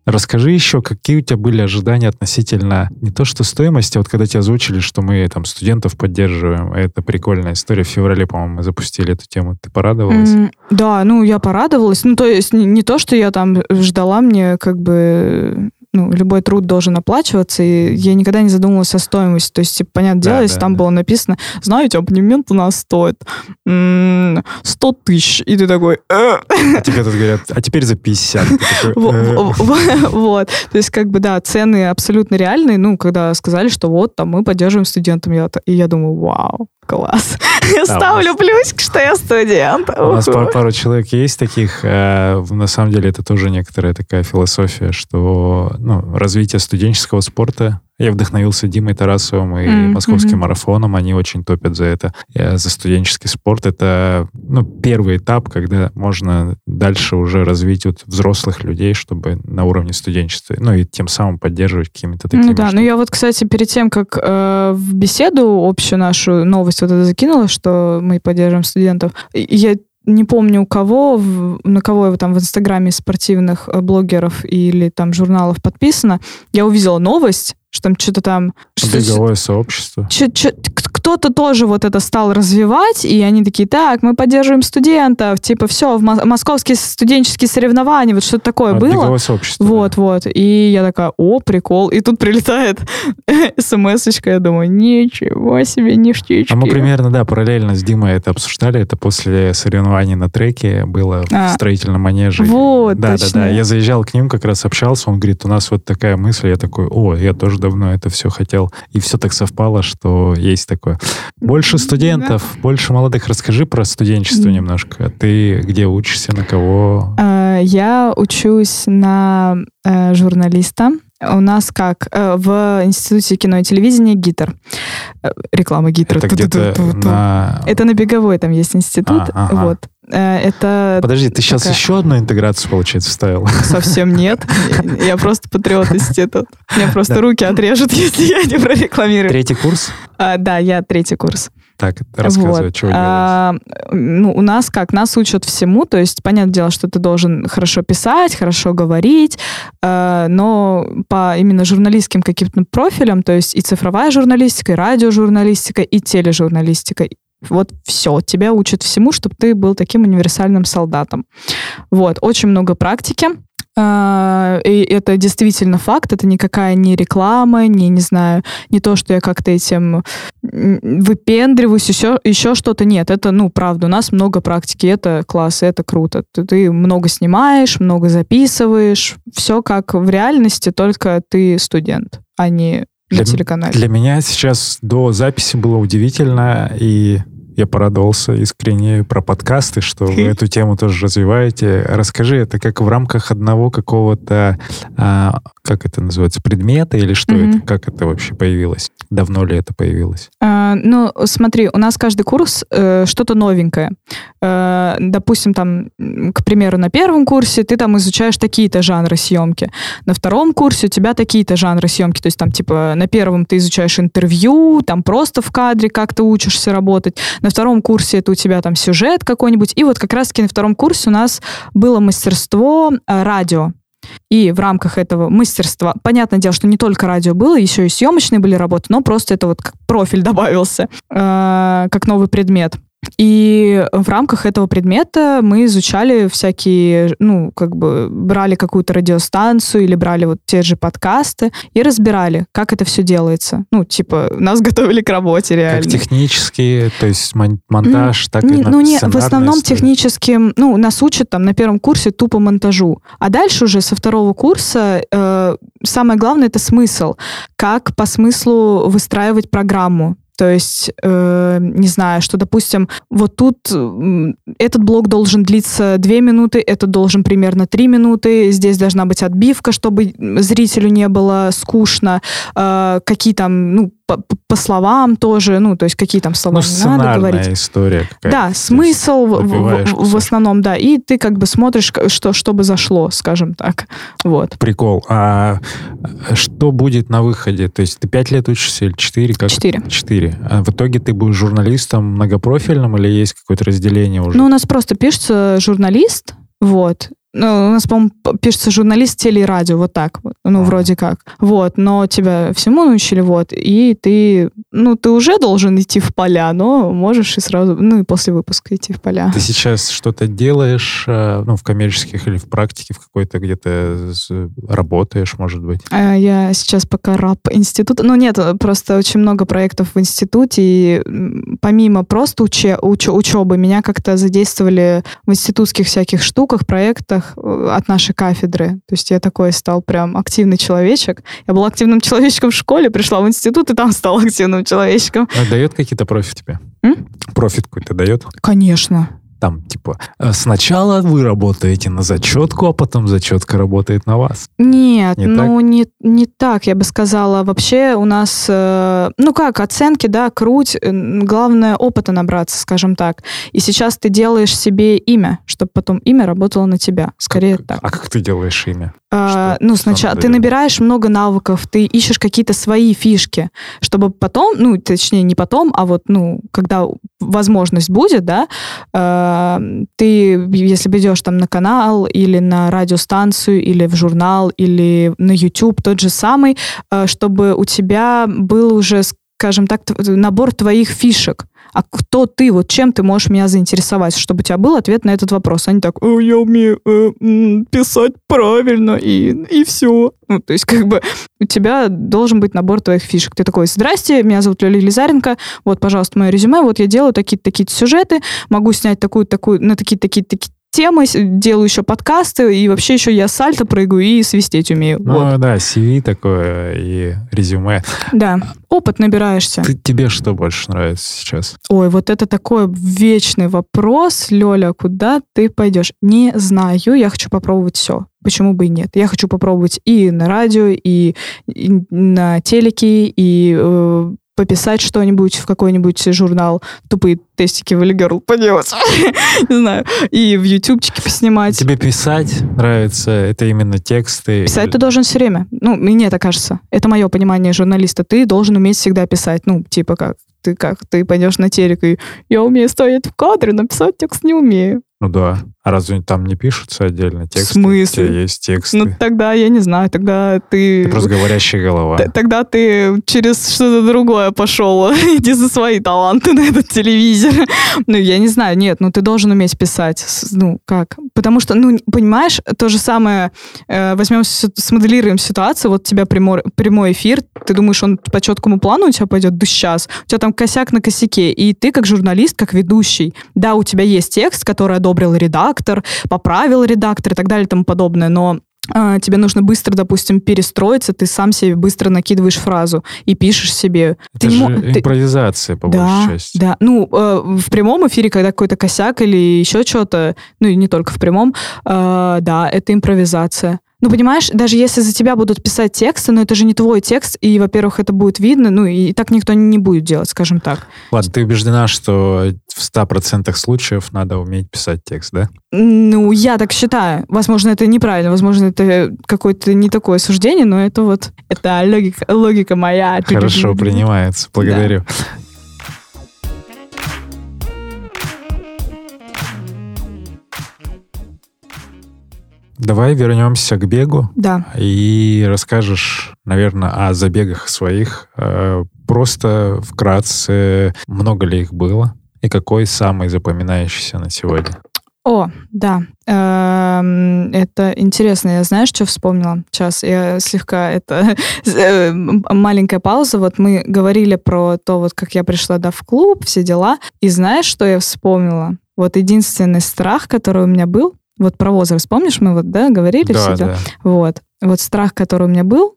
Расскажи еще, какие у тебя были ожидания относительно не то что стоимости, а вот когда тебе озвучили, что мы там студентов поддерживаем, это прикольная история. В феврале, по-моему, мы запустили эту тему. Ты порадовалась? М, Да, ну, я порадовалась. Ну, то есть не, не то, что я там ждала, мне как бы ну, любой труд должен оплачиваться, и я никогда не задумывалась о стоимости. То есть, типа, понятное Да, дело, если да, там да. было написано, знаете, абонемент у нас стоит м, 100 тысяч, и ты такой... «Э». А тебе тут говорят, а теперь за 50. Ты такой, Во- «Э». во- во- Вот. То есть, как бы, да, цены абсолютно реальные. Ну, когда сказали, что вот, там, мы поддерживаем студентам, и я думаю, вау, класс. Я Да, ставлю плюсик, что я студент. У нас пар- пару человек есть таких. э, На самом деле это тоже некоторая такая философия, что ну, развитие студенческого спорта я вдохновился Димой Тарасовым и М, московским марафоном. Они очень топят за это, э, за студенческий спорт. Это ну, первый этап, когда можно дальше уже развить вот взрослых людей, чтобы на уровне студенчества, ну и тем самым поддерживать какими-то такими Ну да, ну штуками. я вот, кстати, перед тем, как э, в беседу общую нашу новость вот это закинула, что мы поддерживаем студентов, я не помню у кого, на кого я там в инстаграме спортивных э, блогеров или там журналов подписано, я увидела новость, что там что-то там... что- Беговое сообщество. чё- чё- к- кто-то тоже вот это стал развивать, и они такие, так, мы поддерживаем студентов, типа, все, в мо- московские студенческие соревнования, вот что-то такое А, было. Да. Вот, вот. И я такая, о, прикол. И тут прилетает смс-очка, я думаю, ничего себе, ништячки. А мы примерно, да, параллельно с Димой это обсуждали. Это после соревнований на треке было А. в строительном манеже. Вот, да, точно. да, да. Я заезжал к ним, как раз общался. Он говорит, у нас вот такая мысль. Я такой, о, я тоже давно это все хотел. И все так совпало, что есть такое. Больше студентов, больше молодых. Расскажи про студенчество немножко. Ты где учишься, на кого? Э, Я учусь на э, журналиста. У нас как? Э, В Институте кино и телевидения ГИТР. Э, Реклама ГИТР. Это где-то на... Это на Беговой там есть институт. А, ага. Вот. Э, Это Подожди, ты сейчас такая- еще одну интеграцию, получается, вставил? совсем нет. Я просто патриот институт. Меня просто руки отрежут, если я не прорекламирую. Третий курс? А, Да, я третий курс. Так, рассказывай, Вот. чего. А, ну, у нас как? Нас учат всему, то есть, понятное дело, что ты должен хорошо писать, хорошо говорить, э, но по именно журналистским каким-то профилям, то есть и цифровая журналистика, и радиожурналистика, и тележурналистика, вот все, тебя учат всему, чтобы ты был таким универсальным солдатом. Вот, очень много практики. А, И это действительно факт, это никакая не реклама, не, не знаю, не то, что я как-то этим выпендриваюсь, еще, еще что-то. Нет, это, ну, правда, у нас много практики, это класс, это круто. Ты, ты много снимаешь, много записываешь, все как в реальности, только ты студент, а не Для на телеканале. Для меня сейчас до записи было удивительно и Я порадовался искренне про подкасты, что вы эту тему тоже развиваете. Расскажи, это как в рамках одного какого-то, а, как это называется, предмета или что Мгм. это? Как это вообще появилось? Давно ли это появилось? А, ну, смотри, у нас каждый курс э, что-то новенькое. Э, допустим, там, к примеру, на первом курсе ты там изучаешь такие-то жанры съемки. На втором курсе у тебя такие-то жанры съемки. То есть там, типа, на первом ты изучаешь интервью, там просто в кадре как-то учишься работать. На втором курсе это у тебя там сюжет какой-нибудь. И вот как раз-таки на втором курсе у нас было мастерство э, радио. И в рамках этого мастерства, понятное дело, что не только радио было, еще и съемочные были работы, но просто это вот как профиль добавился, э, как новый предмет. И в рамках этого предмета мы изучали всякие, ну, как бы брали какую-то радиостанцию или брали вот те же подкасты и разбирали, как это все делается. Ну, типа, нас готовили к работе реально. Как технически, то есть мон- монтаж, так и Не- на ну, не, в основном история? техническим, ну, нас учат там на первом курсе тупо монтажу. А дальше уже со второго курса э, самое главное это смысл. Как по смыслу выстраивать программу. То есть, э, не знаю, что, допустим, вот тут м, этот блок должен длиться 2 минуты, этот должен примерно 3 минуты, здесь должна быть отбивка, чтобы зрителю не было скучно, э, какие там, ну, по, по словам тоже, ну, то есть какие там слова Ну, не надо говорить. история какая-то. Да, смысл в- в, в- основном, да. И ты как бы смотришь, к- что, чтобы зашло, скажем так. Вот. Прикол. А что будет на выходе? То есть ты пять лет учишься или четыре? Как? Четыре. Четыре. А в итоге ты будешь журналистом многопрофильным или есть какое-то разделение уже? Ну, у нас просто пишется журналист, вот. Ну, у нас, по-моему, пишется журналист теле и радио, вот так. Ну, вроде как. Вот, но тебя всему научили, вот. И ты, ну, ты уже должен идти в поля, но можешь и сразу, ну, и после выпуска идти в поля. Ты сейчас что-то делаешь, э, ну, в коммерческих или в практике, в какой-то где-то работаешь, может быть? А Я сейчас пока раб института. Ну, нет, просто очень много проектов в институте, и помимо просто уче, уч- учебы, меня как-то задействовали в институтских всяких штуках, проектах э, от нашей кафедры. То есть я такой стал прям активный человечек. Я был активным человечком в школе, пришла в институт, и там стал активным человечком. А дает какие-то профит тебе? М? Профит какой-то дает? Конечно. Там, типа, э, сначала вы работаете на зачетку, а потом зачетка работает на вас. Нет, Не ну не, не так, я бы сказала. Вообще у нас, э, ну как, оценки, да, круть. э, Главное опыта набраться, скажем так. И сейчас ты делаешь себе имя, чтобы потом имя работало на тебя. Скорее Как- так. А как ты делаешь имя? А, что- ну, сначала ты набираешь много навыков, ты ищешь какие-то свои фишки, чтобы потом, ну, точнее, не потом, а вот, ну, когда возможность будет, да, ты, если идешь там на канал или на радиостанцию, или в журнал, или на YouTube, тот же самый, э, чтобы у тебя был уже, скажем так, набор твоих фишек. А кто ты, вот чем ты можешь меня заинтересовать, чтобы у тебя был ответ на этот вопрос. Они так, «Э, я умею э, писать правильно, и, и все. Ну, то есть, как бы, у тебя должен быть набор твоих фишек. Ты такой, здрасте, меня зовут Лёля Елизаренко, вот, пожалуйста, мое резюме, вот я делаю такие-то такие сюжеты, могу снять такую-такую, на такие-такие такие темы, делаю еще подкасты, и вообще еще я сальто прыгаю и свистеть умею. Ну Вот. да, CV такое и резюме. Да, опыт набираешься. Ты, тебе что больше нравится сейчас? Ой, вот это такой вечный вопрос, Лёля, куда ты пойдешь? Не знаю, я хочу попробовать все. Почему бы и нет? Я хочу попробовать и на радио, и, и на телеке, и э, пописать что-нибудь в какой-нибудь журнал. Тупые тестики в Girl поделать. Не знаю. И в ютубчике поснимать. Тебе писать нравится? Это именно тексты? Писать ты должен все время. Ну, мне так кажется. Это мое понимание журналиста. Ты должен уметь всегда писать. Ну, типа как? Ты как? Ты пойдешь на телек и я умею стоять в кадре, но писать текст не умею. Ну да. А разве там не пишутся отдельно тексты? смысле? У тебя есть тексты. Ну, тогда я не знаю, тогда ты... Ты просто говорящая голова. Т- Тогда ты через что-то другое пошел. Иди за свои таланты на этот телевизор. Ну, я не знаю, нет, ну ты должен уметь писать. Ну, как? Потому что, ну, понимаешь, то же самое, э, возьмем, смоделируем ситуацию, вот у тебя прямой, прямой эфир, ты думаешь, он по четкому плану у тебя пойдет? Да сейчас. У тебя там косяк на косяке, и ты как журналист, как ведущий, да, у тебя есть текст, который одобрил редактор, поправил редактор и так далее и тому подобное, но а, тебе нужно быстро, допустим, перестроиться, ты сам себе быстро накидываешь фразу и пишешь себе. Это ты же мо- ты- импровизация, по да, большей части. да. Ну, э, в прямом эфире, когда какой-то косяк или еще что-то, ну и не только в прямом, э, да, это импровизация. Ну, понимаешь, даже если за тебя будут писать тексты, но это же не твой текст, и, во-первых, это будет видно, ну, и так никто не будет делать, скажем так. Ладно, ты убеждена, что в 100% случаев надо уметь писать текст, да? Ну, я так считаю. Возможно, это неправильно, возможно, это какое-то не такое суждение, но это вот, это логика, логика моя. Хорошо, принимается. Благодарю. Давай вернемся к бегу Да. и расскажешь, наверное, о забегах своих. Э, Просто вкратце, много ли их было и какой самый запоминающийся на сегодня? О, да. Эм, Это интересно. Я знаешь, что вспомнила? Сейчас я слегка это э, маленькая пауза. Вот мы говорили про то, вот как я пришла да, в клуб, все дела. И знаешь, что я вспомнила? Вот единственный страх, который у меня был, вот про возраст, помнишь, мы вот, да, говорили Да, все да. Вот. Вот страх, который у меня был,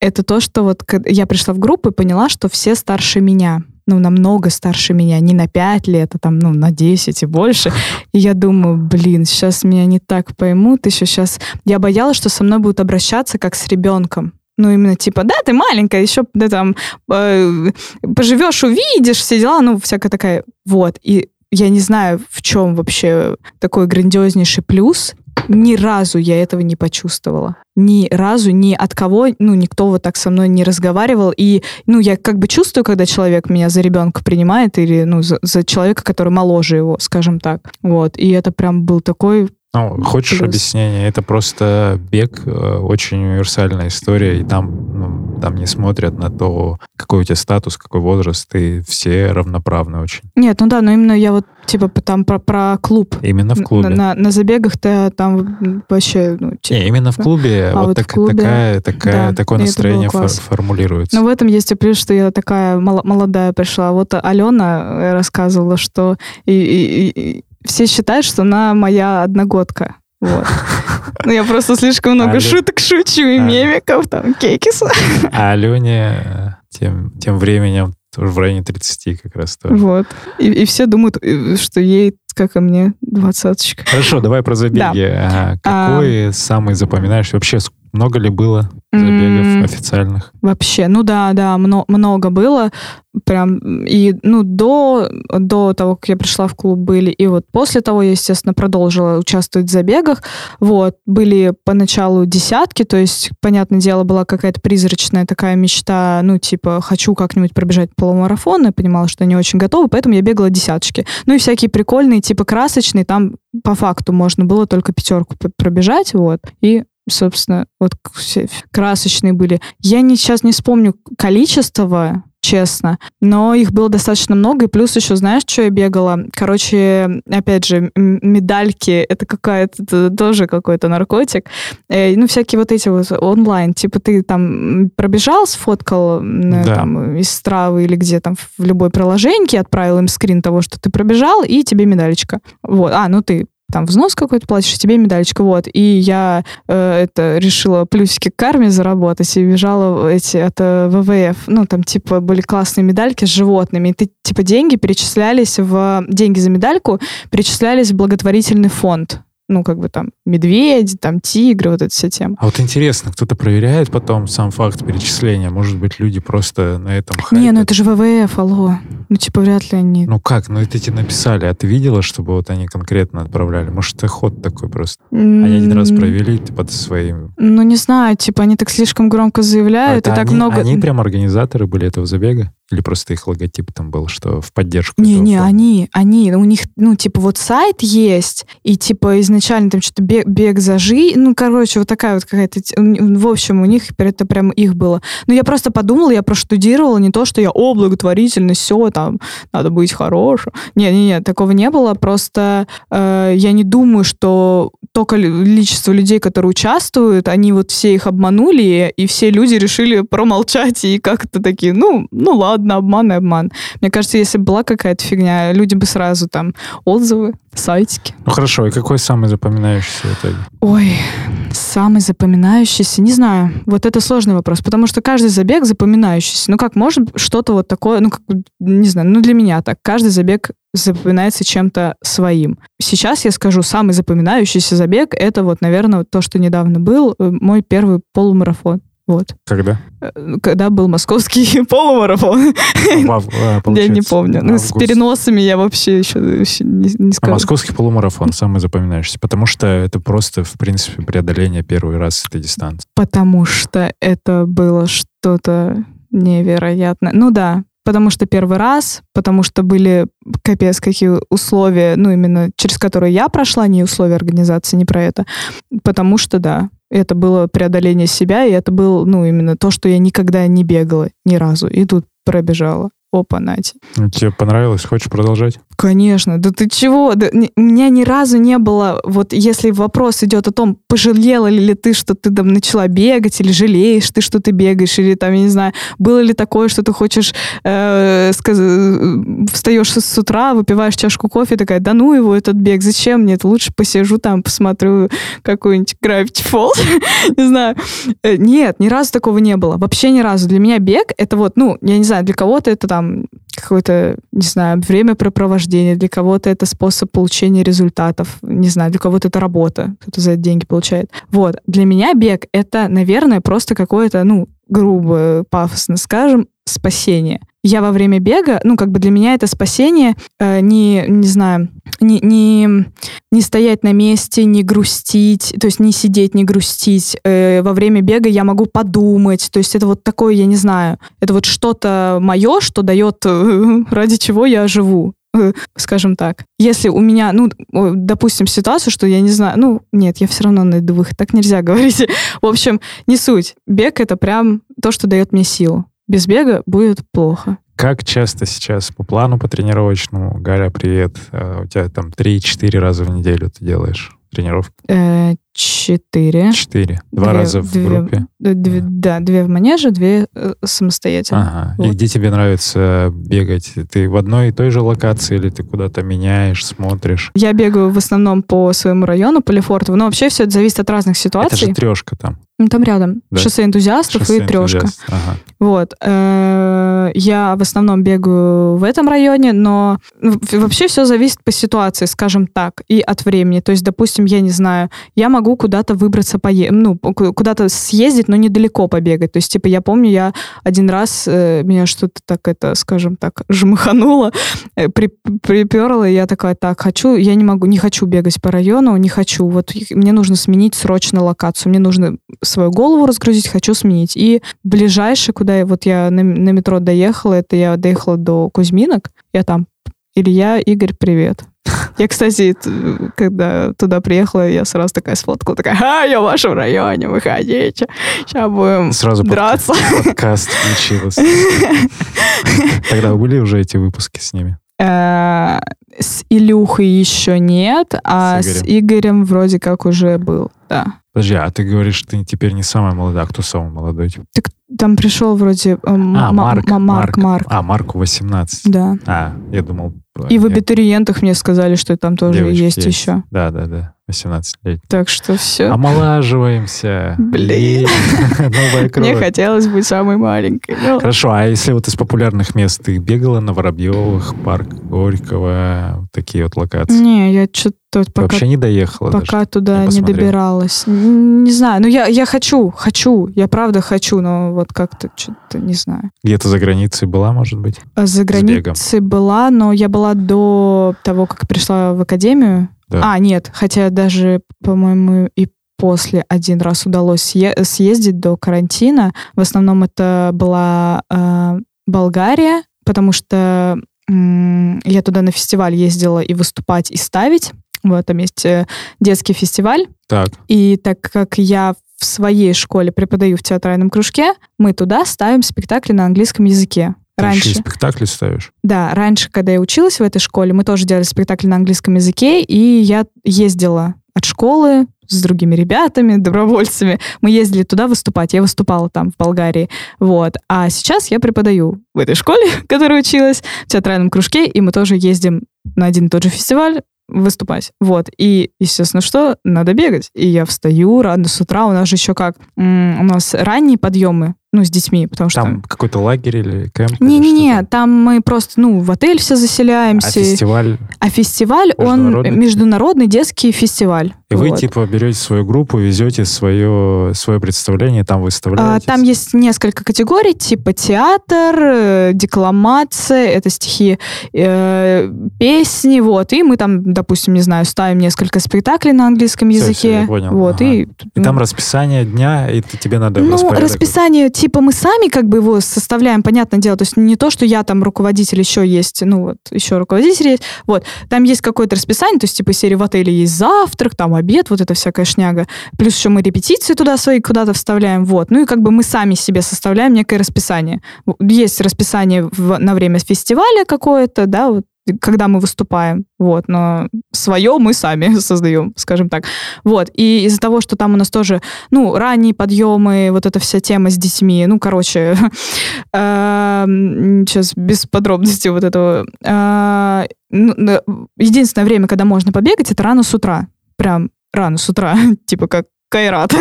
это то, что вот я пришла в группу и поняла, что все старше меня. Ну, намного старше меня. Не на 5 лет, а там, ну, на 10 и больше. И я думаю, блин, сейчас меня не так поймут. Еще сейчас... Я боялась, что со мной будут обращаться как с ребенком. Ну, именно типа, да, ты маленькая, еще да, там э, поживешь, увидишь, все дела, ну, всякая такая. Вот. И я не знаю, в чем вообще такой грандиознейший плюс. Ни разу я этого не почувствовала. Ни разу, ни от кого, ну, никто вот так со мной не разговаривал. И, ну, я как бы чувствую, когда человек меня за ребенка принимает или, ну, за, за человека, который моложе его, скажем так. Вот. И это прям был такой Ну, хочешь Плюс. объяснение? Это просто бег, э, очень универсальная история, и там, ну, там не смотрят на то, какой у тебя статус, какой возраст, и все равноправны очень. Нет, ну да, но именно я вот типа там про, про клуб. Именно в клубе. На, на забегах-то там вообще, ну, типа, Не, именно в клубе А вот, вот в так- клубе, такая, такая, да, такое настроение фор- формулируется. Но в этом есть и плюс, что я такая мол- молодая пришла. Вот Алена э, рассказывала, что и- и все считают, что она моя одногодка. Вот. Ну, я просто слишком много Алё- шуток шучу и А. мемиков, там, кейкис. А Алене э, тем, тем временем в районе 30 как раз тоже. Вот. И, и все думают, э, что ей, как и мне, двадцаточка. Хорошо, давай про забеги. А Какой самый запоминающий? Вообще, много ли было забегов М. официальных? Вообще, ну да, да, мно- много было. Прям, и, ну, до, до того, как я пришла в клуб, были. И вот после того я, естественно, продолжила участвовать в забегах. Вот, были поначалу десятки, то есть, понятное дело, была какая-то призрачная такая мечта, ну, типа, хочу как-нибудь пробежать полумарафон. Я понимала, что я не очень готова, поэтому я бегала десяточки. Ну, и всякие прикольные, типа, красочные, там по факту можно было только пятерку пробежать, вот. И собственно, вот все красочные были. Я не, сейчас не вспомню количество, честно, но их было достаточно много, и плюс еще, знаешь, что я бегала? Короче, опять же, медальки, это какая-то, это тоже какой-то наркотик. Э, ну, всякие вот эти вот онлайн, типа ты там пробежал, сфоткал Да. там из Стравы или где там в любой приложеньке, отправил им скрин того, что ты пробежал, и тебе медалечка. Вот. А, ну ты там взнос какой-то платишь, и тебе медалечка, вот. И я э, это решила плюсики к карме заработать и бежала эти от э, ВВФ. Ну, там, типа, были классные медальки с животными. И ты, типа, деньги перечислялись в... Деньги за медальку перечислялись в благотворительный фонд. Ну, как бы там медведи, там тигры, вот эта вся тема. А вот интересно, кто-то проверяет потом сам факт перечисления? Может быть, люди просто на этом Не, ну хайпят? это же ВВФ, алло. Ну, типа, вряд ли они... Ну как? Ну это тебе написали, а ты видела, чтобы вот они конкретно отправляли? Может, это ход такой просто? Они один раз провели ты под своим... Ну, не знаю, типа, они так слишком громко заявляют, и так они, много... они прям организаторы были этого забега? Или просто их логотип там был, что в поддержку Не, не, фонда? они, они, у них, ну, типа, вот сайт есть, и, типа, изначально там что-то бег, бег за жизнь, ну, короче, вот такая вот какая-то, в общем, у них это прям их было. Ну, я просто подумала, я проштудировала, не то, что я, о, благотворительность, все, там, надо быть хорошим. Не, не, не, такого не было, просто э, я не думаю, что то количество людей, которые участвуют, они вот все их обманули, и все люди решили промолчать и как-то такие, ну, ну ладно, обман и обман. Мне кажется, если бы была какая-то фигня, люди бы сразу там отзывы, сайтики. Ну хорошо, и какой самый запоминающийся в итоге? Ой, самый запоминающийся, не знаю. Вот это сложный вопрос, потому что каждый забег запоминающийся. Ну как может что-то вот такое, ну как, не знаю, ну для меня так. Каждый забег запоминается чем-то своим. Сейчас я скажу, самый запоминающийся забег, это вот, наверное, то, что недавно был, э, мой первый полумарафон. Вот. Когда? Э, когда был московский полумарафон. Вав- а, Я не помню. С переносами я вообще еще, еще не, не А скажу. московский полумарафон самый запоминающийся, потому что это просто, в принципе, преодоление первый раз этой дистанции. Потому что это было что-то невероятное. Ну да, потому что первый раз, потому что были капец какие условия, ну именно через которые я прошла, не условия организации, не про это. Потому что да, это было преодоление себя, и это было, ну именно то, что я никогда не бегала ни разу. И тут пробежала. Опа, Нати. Ну, Тебе понравилось? Хочешь продолжать? Конечно, да ты чего? Да, у меня ни разу не было, вот если вопрос идет о том, пожалела ли ты, что ты там начала бегать, или жалеешь ты, что ты бегаешь, или там, я не знаю, было ли такое, что ты хочешь, э, сказ- э, встаешь с утра, выпиваешь чашку кофе, такая, да ну его этот бег, зачем мне это, лучше посижу там, посмотрю какой-нибудь Gravity Falls, не знаю. Э, Нет, ни разу такого не было, вообще ни разу. Для меня бег, это вот, ну, я не знаю, для кого-то это там какое-то, не знаю, времяпрепровождение, для кого-то это способ получения результатов, не знаю, для кого-то это работа, кто-то за это деньги получает. Вот, для меня бег — это, наверное, просто какое-то, ну, грубо, пафосно скажем, спасение. Я во время бега, ну, как бы для меня это спасение, э, не, не знаю, не, не, не стоять на месте, не грустить, то есть не сидеть, не грустить. Э, во время бега я могу подумать, то есть это вот такое, я не знаю, это вот что-то мое, что дает, э, ради чего я живу э, скажем так. Если у меня, ну, допустим, ситуацию, что я не знаю, ну, нет, я все равно найду выход, так нельзя говорить. В общем, не суть. Бег — это прям то, что дает мне силу. Без бега будет плохо. Как часто сейчас по плану, по тренировочному, Галя, привет, э, у тебя там 3-4 раза в неделю ты делаешь тренировки? Четыре. Четыре. Два Две- раза в две- группе? Две- да, две в манеже, две э, самостоятельно. Ага. И Вот. где тебе нравится бегать? Ты в одной и той же локации или ты куда-то меняешь, смотришь? Я бегаю в основном по своему району, по Лефортово, но вообще все это зависит от разных Это ситуаций. же трешка там. Ну, Там рядом. Да. Шоссе энтузиастов Шоссе и трешка. Ага. Вот. Э, Я в основном бегаю в этом районе, но вообще все зависит по ситуации, скажем так, и от времени. То есть, допустим, я не знаю, я могу куда-то выбраться, пое... ну, ку- куда-то съездить, но недалеко побегать. То есть, типа, я помню, я один раз, э, меня что-то так, это, скажем так, жмыхануло, э, при, приперла, и я такая, так, хочу, я не могу, не хочу бегать по району, не хочу. Вот мне нужно сменить срочно локацию, мне нужно свою голову разгрузить, хочу сменить. И ближайшее, куда я, вот я на, на метро доехала, это я доехала до Кузьминок, я там, Илья, Игорь, привет. Я, кстати, когда туда приехала, я сразу такая сфоткала, такая, а, я в вашем районе, выходите, сейчас будем Сразу драться. подкаст включилась. Тогда были уже эти выпуски с ними? Э, С Илюхой еще нет, а С с Игорем вроде как уже был, да. Подожди, а ты говоришь, ты теперь не самая молодая. А кто самый молодой? Там пришел вроде э, А, Марк. Марк, Марк, А, Марку 18. да. А, я думал... И в я- абитуриентах мне сказали, что там тоже девочки есть, еще. Да, да, да. 18 лет. Так что все. Омолаживаемся. Блин. Новая Мне кровь. хотелось быть самой маленькой. Хорошо, а если вот из популярных мест ты бегала на Воробьевых, парк Горького, такие вот локации? Не, я что-то пока, Вообще не доехала пока даже? туда не добиралась. Не знаю, ну я, я хочу, хочу, я правда хочу, но вот как-то что-то не знаю. Где-то за границей была, может быть? А За границей была, но я была до того, как пришла в академию. Да. А, нет, хотя даже, по-моему, и после один раз удалось съе- съездить до карантина. В основном это была э, Болгария, потому что м, я туда на фестиваль ездила и выступать, и ставить. Вот, там есть э, детский фестиваль. Так, И так как я в своей школе преподаю в театральном кружке, мы туда ставим спектакли на английском языке. Ты еще и Раньше. спектакли ставишь? Да, раньше, когда я училась в этой школе, мы тоже делали спектакли на английском языке, и я ездила от школы с другими ребятами, добровольцами. Мы ездили туда выступать. Я выступала там, в Болгарии. Вот. А сейчас я преподаю в этой школе, в которой училась, в театральном кружке, и мы тоже ездим на один и тот же фестиваль выступать. Вот. И, естественно, что? Надо бегать. И я встаю рано с утра. У нас же еще как? у нас ранние подъемы ну, с детьми, потому что... Там какой-то лагерь или кемп? Не-не-не, там мы просто, ну, в отель все заселяемся. А фестиваль? А фестиваль, он международный детский фестиваль. И вот. вы, типа, берете свою группу, везете свое, свое представление, там выставляете? А, там есть несколько категорий, типа театр, э, декламация, это стихи, э, песни, вот. И мы там, допустим, не знаю, ставим несколько спектаклей на английском все, языке. Все, я понял. Вот, ага. и, и ну, там расписание дня, и тебе надо Ну, расписание типа мы сами как бы его составляем, понятное дело, то есть не то, что я там руководитель, еще есть, ну вот, еще руководитель есть, вот, там есть какое-то расписание, то есть типа серии в отеле есть завтрак, там обед, вот это всякая шняга, плюс еще мы репетиции туда свои куда-то вставляем, вот, ну и как бы мы сами себе составляем некое расписание. Есть расписание в, на время фестиваля какое-то, да, вот когда мы выступаем, вот, но свое мы сами создаем, скажем так, вот, и из-за того, что там у нас тоже, ну, ранние подъемы, вот эта вся тема с детьми, ну, короче, сейчас без подробностей вот этого, а, ну, единственное время, когда можно побегать, это рано с утра, прям рано с утра, типа как Кайрат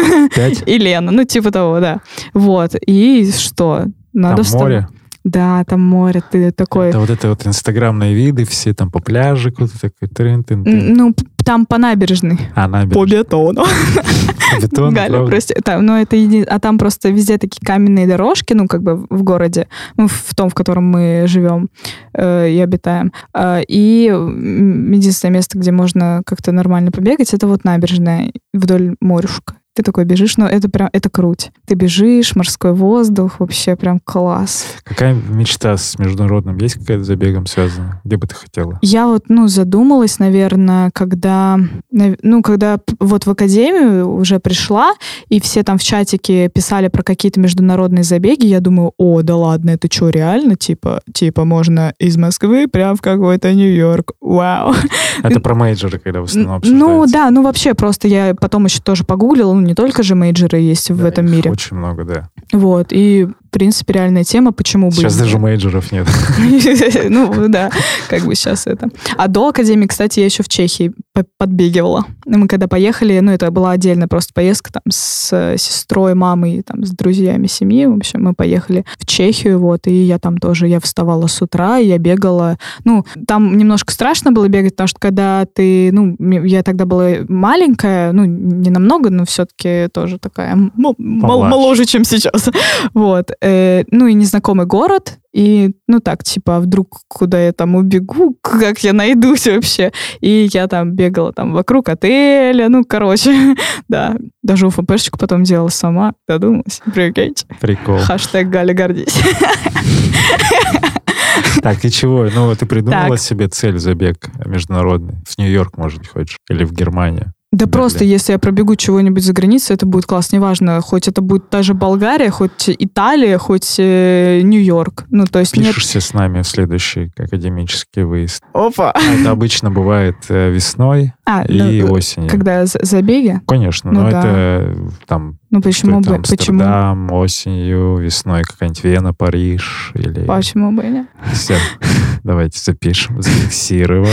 и Лена, ну, типа того, да, вот, и что, надо Там море. Да, там море, ты такой... Это вот это вот инстаграмные виды, все там по пляжу, куда-то такой трын -тын -тын. Ну, там по набережной. А, набережной. По бетону. По бетону, Галя, прости. Там, ну, это еди... А там просто везде такие каменные дорожки, ну, как бы в городе, ну, в том, в котором мы живем э, и обитаем. Э, и единственное место, где можно как-то нормально побегать, это вот набережная вдоль морюшка. Ты такой бежишь, но это прям, это круть. Ты бежишь, морской воздух, вообще прям класс. Какая мечта с международным? Есть какая-то забегом связана? Где бы ты хотела? Я вот, ну, задумалась, наверное, когда, ну, когда вот в академию уже пришла, и все там в чатике писали про какие-то международные забеги, я думаю, о, да ладно, это что, реально? Типа, типа можно из Москвы прям в какой-то Нью-Йорк. Вау. Это про мейджоры, когда в основном Ну, да, ну вообще просто я потом еще тоже погуглила, не только же мейджеры есть да, в этом мире. Очень много, да. Вот, и в принципе, реальная тема, почему бы... Сейчас даже мейджеров нет. Ну, да, как бы сейчас это. А до Академии, кстати, я еще в Чехии подбегивала. Мы когда поехали, ну, это была отдельная просто поездка там с сестрой, мамой, там, с друзьями семьи. В общем, мы поехали в Чехию, вот, и я там тоже, я вставала с утра, я бегала. Ну, там немножко страшно было бегать, потому что когда ты, ну, я тогда была маленькая, ну, не намного, но все-таки тоже такая моложе, чем сейчас. Вот э, ну и незнакомый город, и, ну так, типа, а вдруг куда я там убегу, как я найдусь вообще. И я там бегала там вокруг отеля, ну, короче, да. Даже УФПшечку потом делала сама, додумалась, прикиньте. Прикол. Хаштег Галя гордись. Так, и чего? Ну, ты придумала так. себе цель забег международный? В Нью-Йорк, может быть, хочешь? Или в Германию? Да просто, если я пробегу чего-нибудь за границей, это будет класс, неважно, хоть это будет даже Болгария, хоть Италия, хоть э, Нью-Йорк. Ну, то есть Пишешься нет... с нами в следующий академический выезд. Опа! А это обычно бывает э, весной а, и да, э, осенью. Когда забеги? Конечно, ну, но да. это там ну почему бы? Амстердам, почему? осенью, весной какая-нибудь Вена, Париж или. Почему бы нет? Все, давайте запишем, зафиксировали.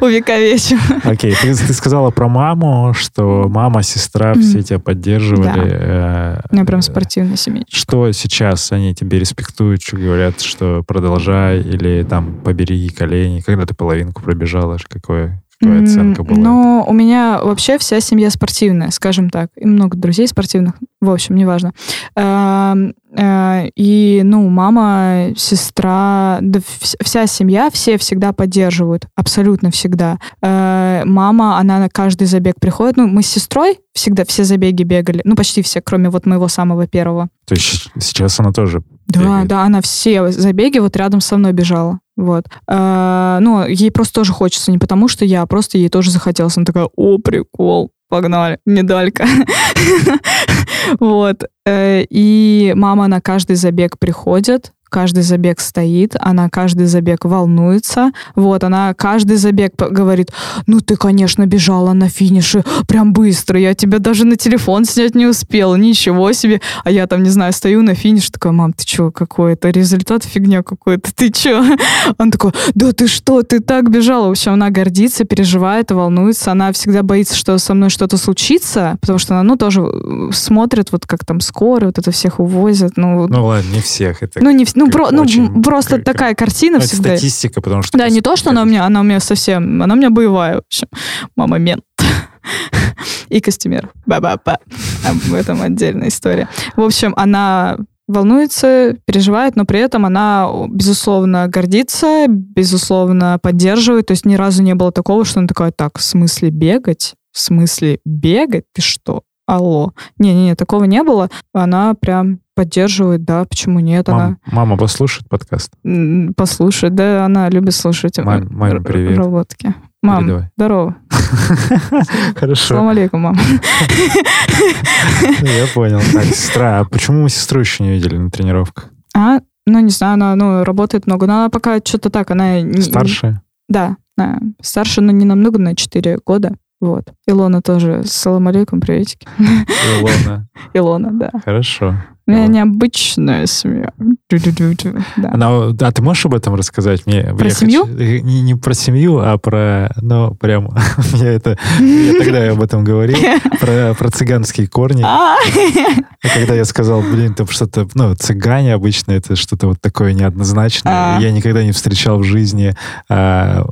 Увековечим. Окей, ты, ты сказала про маму, что мама, сестра, все тебя поддерживали. Да. Э, У меня прям спортивная семья. Что сейчас они тебе респектуют, что говорят, что продолжай или там побереги колени, когда ты половинку пробежала, какое Какая оценка была? Ну, у меня вообще вся семья спортивная, скажем так. И много друзей спортивных. В общем, неважно. Эм, э, и, ну, мама, сестра, да вся семья, все всегда поддерживают. Абсолютно всегда. Э, мама, она на каждый забег приходит. Ну, мы с сестрой всегда все забеги бегали. Ну, почти все, кроме вот моего самого первого. То есть сейчас она тоже Да, бегает. да, она все забеги вот рядом со мной бежала. Вот. А, ну, ей просто тоже хочется, не потому что я, а просто ей тоже захотелось. Она такая, о, прикол, погнали, медалька. вот. Э, и мама на каждый забег приходит, каждый забег стоит, она каждый забег волнуется, вот, она каждый забег говорит, ну ты, конечно, бежала на финише прям быстро, я тебя даже на телефон снять не успела, ничего себе, а я там, не знаю, стою на финише, такая, мам, ты что, какой это результат фигня какой-то, ты что? Он такой, да ты что, ты так бежала. В общем, она гордится, переживает, волнуется, она всегда боится, что со мной что-то случится, потому что она, ну, тоже э, смотрит, вот как там скоро, вот это всех увозят. Ну, ну ладно, не всех. Это ну, не, ну, про, ну просто как, такая картина ну, всегда. статистика, потому что... Да, не то, что она у меня, она у меня совсем, она у меня боевая, в общем. Мама мент. И костюмер. Ба-ба-ба. В этом отдельная история. В общем, она волнуется, переживает, но при этом она, безусловно, гордится, безусловно, поддерживает. То есть ни разу не было такого, что она такая, так, в смысле бегать? В смысле бегать? Ты что? Алло. Не-не-не, такого не было. Она прям поддерживает, да, почему нет? Мам, она... Мама послушает подкаст? Послушает, да, она любит слушать Мам, маме привет. работки. Мам, Передавай. здорово. Хорошо. Салам алейкум, мам. Ну, я понял. Так, сестра, а почему мы сестру еще не видели на тренировках? А, ну, не знаю, она ну, работает много, но она пока что-то так, она... Старшая? Да, да, старше, но не намного, на 4 года. Вот. Илона тоже. Салам алейкум, приветики. Илона. Илона, да. Хорошо. У меня необычная семья. Да. Она, а ты можешь об этом рассказать мне? Про я семью? Хочу, не, не про семью, а про, ну, прям, я это, я тогда об этом говорил, про, про цыганские корни. А. Когда я сказал, блин, там что-то, ну, цыгане обычно, это что-то вот такое неоднозначное. А. Я никогда не встречал в жизни а,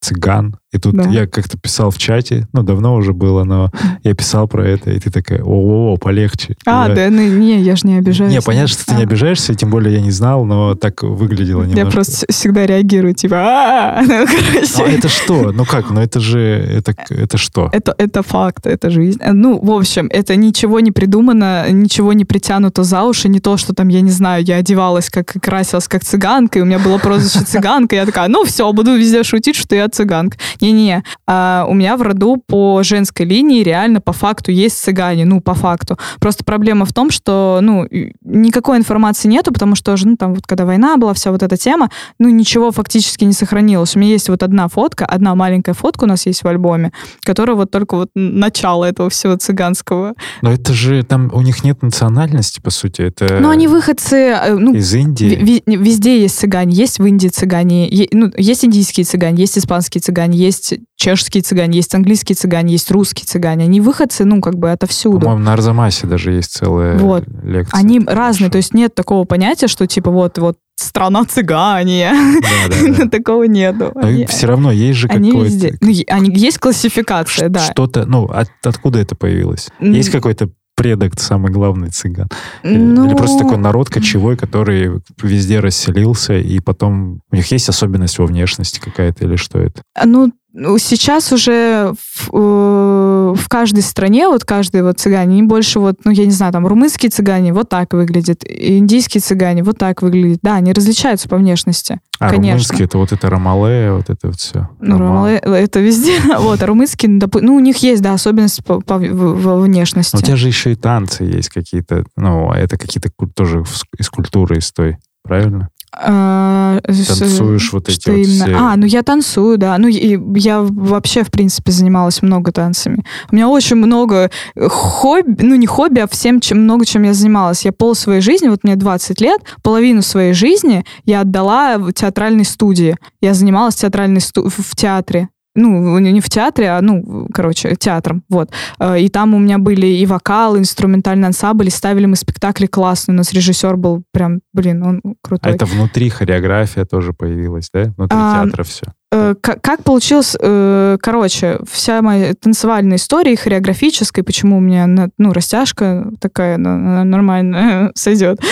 цыган. И тут да. я как-то писал в чате, ну, давно уже было, но я писал про это, и ты такая, о-о-о, полегче. А, да, ну, не, я же не обижаюсь. Не, понятно, что ты не обижаешься, тем более я не знал, но так выглядело немножко. Я просто всегда реагирую, типа, а ну, А это что? Ну как? Ну это же, это, это что? Это, это факт, это жизнь. Ну, в общем, это ничего не придумано, ничего не притянуто за уши, не то, что там, я не знаю, я одевалась как, красилась как цыганка, и у меня было прозвище цыганка, я такая, ну все, буду везде шутить, что я цыганка. Не-не, а, у меня в роду по женской линии реально по факту есть цыгане, ну, по факту. Просто проблема в том, что, ну, никакой информации нету, потому что уже, ну, там вот когда война была, вся вот эта тема, ну, ничего фактически не сохранилось. У меня есть вот одна фотка, одна маленькая фотка у нас есть в альбоме, которая вот только вот начало этого всего цыганского. Но это же там у них нет национальности, по сути, это... Ну, они выходцы... Э, ну, из Индии? Везде есть цыгане, есть в Индии цыгане, ну, есть индийские цыгане, есть испанские цыгане, есть чешские цыгане, есть английские цыгане, есть русские цыгане. Они выходцы, ну, как бы отовсюду. По-моему, на Арзамасе даже есть целая вот. лекция. Они разные, то есть нет такого понятия, что типа вот, вот страна цыгане. Такого нету. Все равно есть же какой-то... Ну, есть классификация, да. Что-то, ну, откуда это появилось? Есть какой-то предок самый главный цыган? Ну... Или просто такой народ кочевой, который везде расселился, и потом у них есть особенность во внешности какая-то, или что это? Ну, ну, сейчас уже в, э, в каждой стране, вот каждый вот цыгане, не больше вот, ну, я не знаю, там, румынские цыгане вот так выглядят, индийские цыгане вот так выглядят. Да, они различаются по внешности, а конечно. румынские, это вот это ромале, вот это вот все. Ну, ромале, это везде. вот, а румынские, ну, у них есть, да, особенность по, по, во внешности. Но у тебя же еще и танцы есть какие-то, ну, а это какие-то тоже из культуры, из той, правильно? А, Танцуешь вот эти вот все... А, ну я танцую, да. Ну и я вообще, в принципе, занималась много танцами. У меня очень много хобби, ну не хобби, а всем, чем, много чем я занималась. Я пол своей жизни, вот мне 20 лет, половину своей жизни я отдала в театральной студии. Я занималась театральной сту... в театре ну, не в театре, а, ну, короче, театром, вот. Э, и там у меня были и вокал, и инструментальный ансамбль, и ставили мы спектакли классные. У нас режиссер был прям, блин, он крутой. А это внутри хореография тоже появилась, да? Внутри а, театра все? Э, как, как получилось, э, короче, вся моя танцевальная история, хореографическая, почему у меня, ну, растяжка такая нормальная сойдет.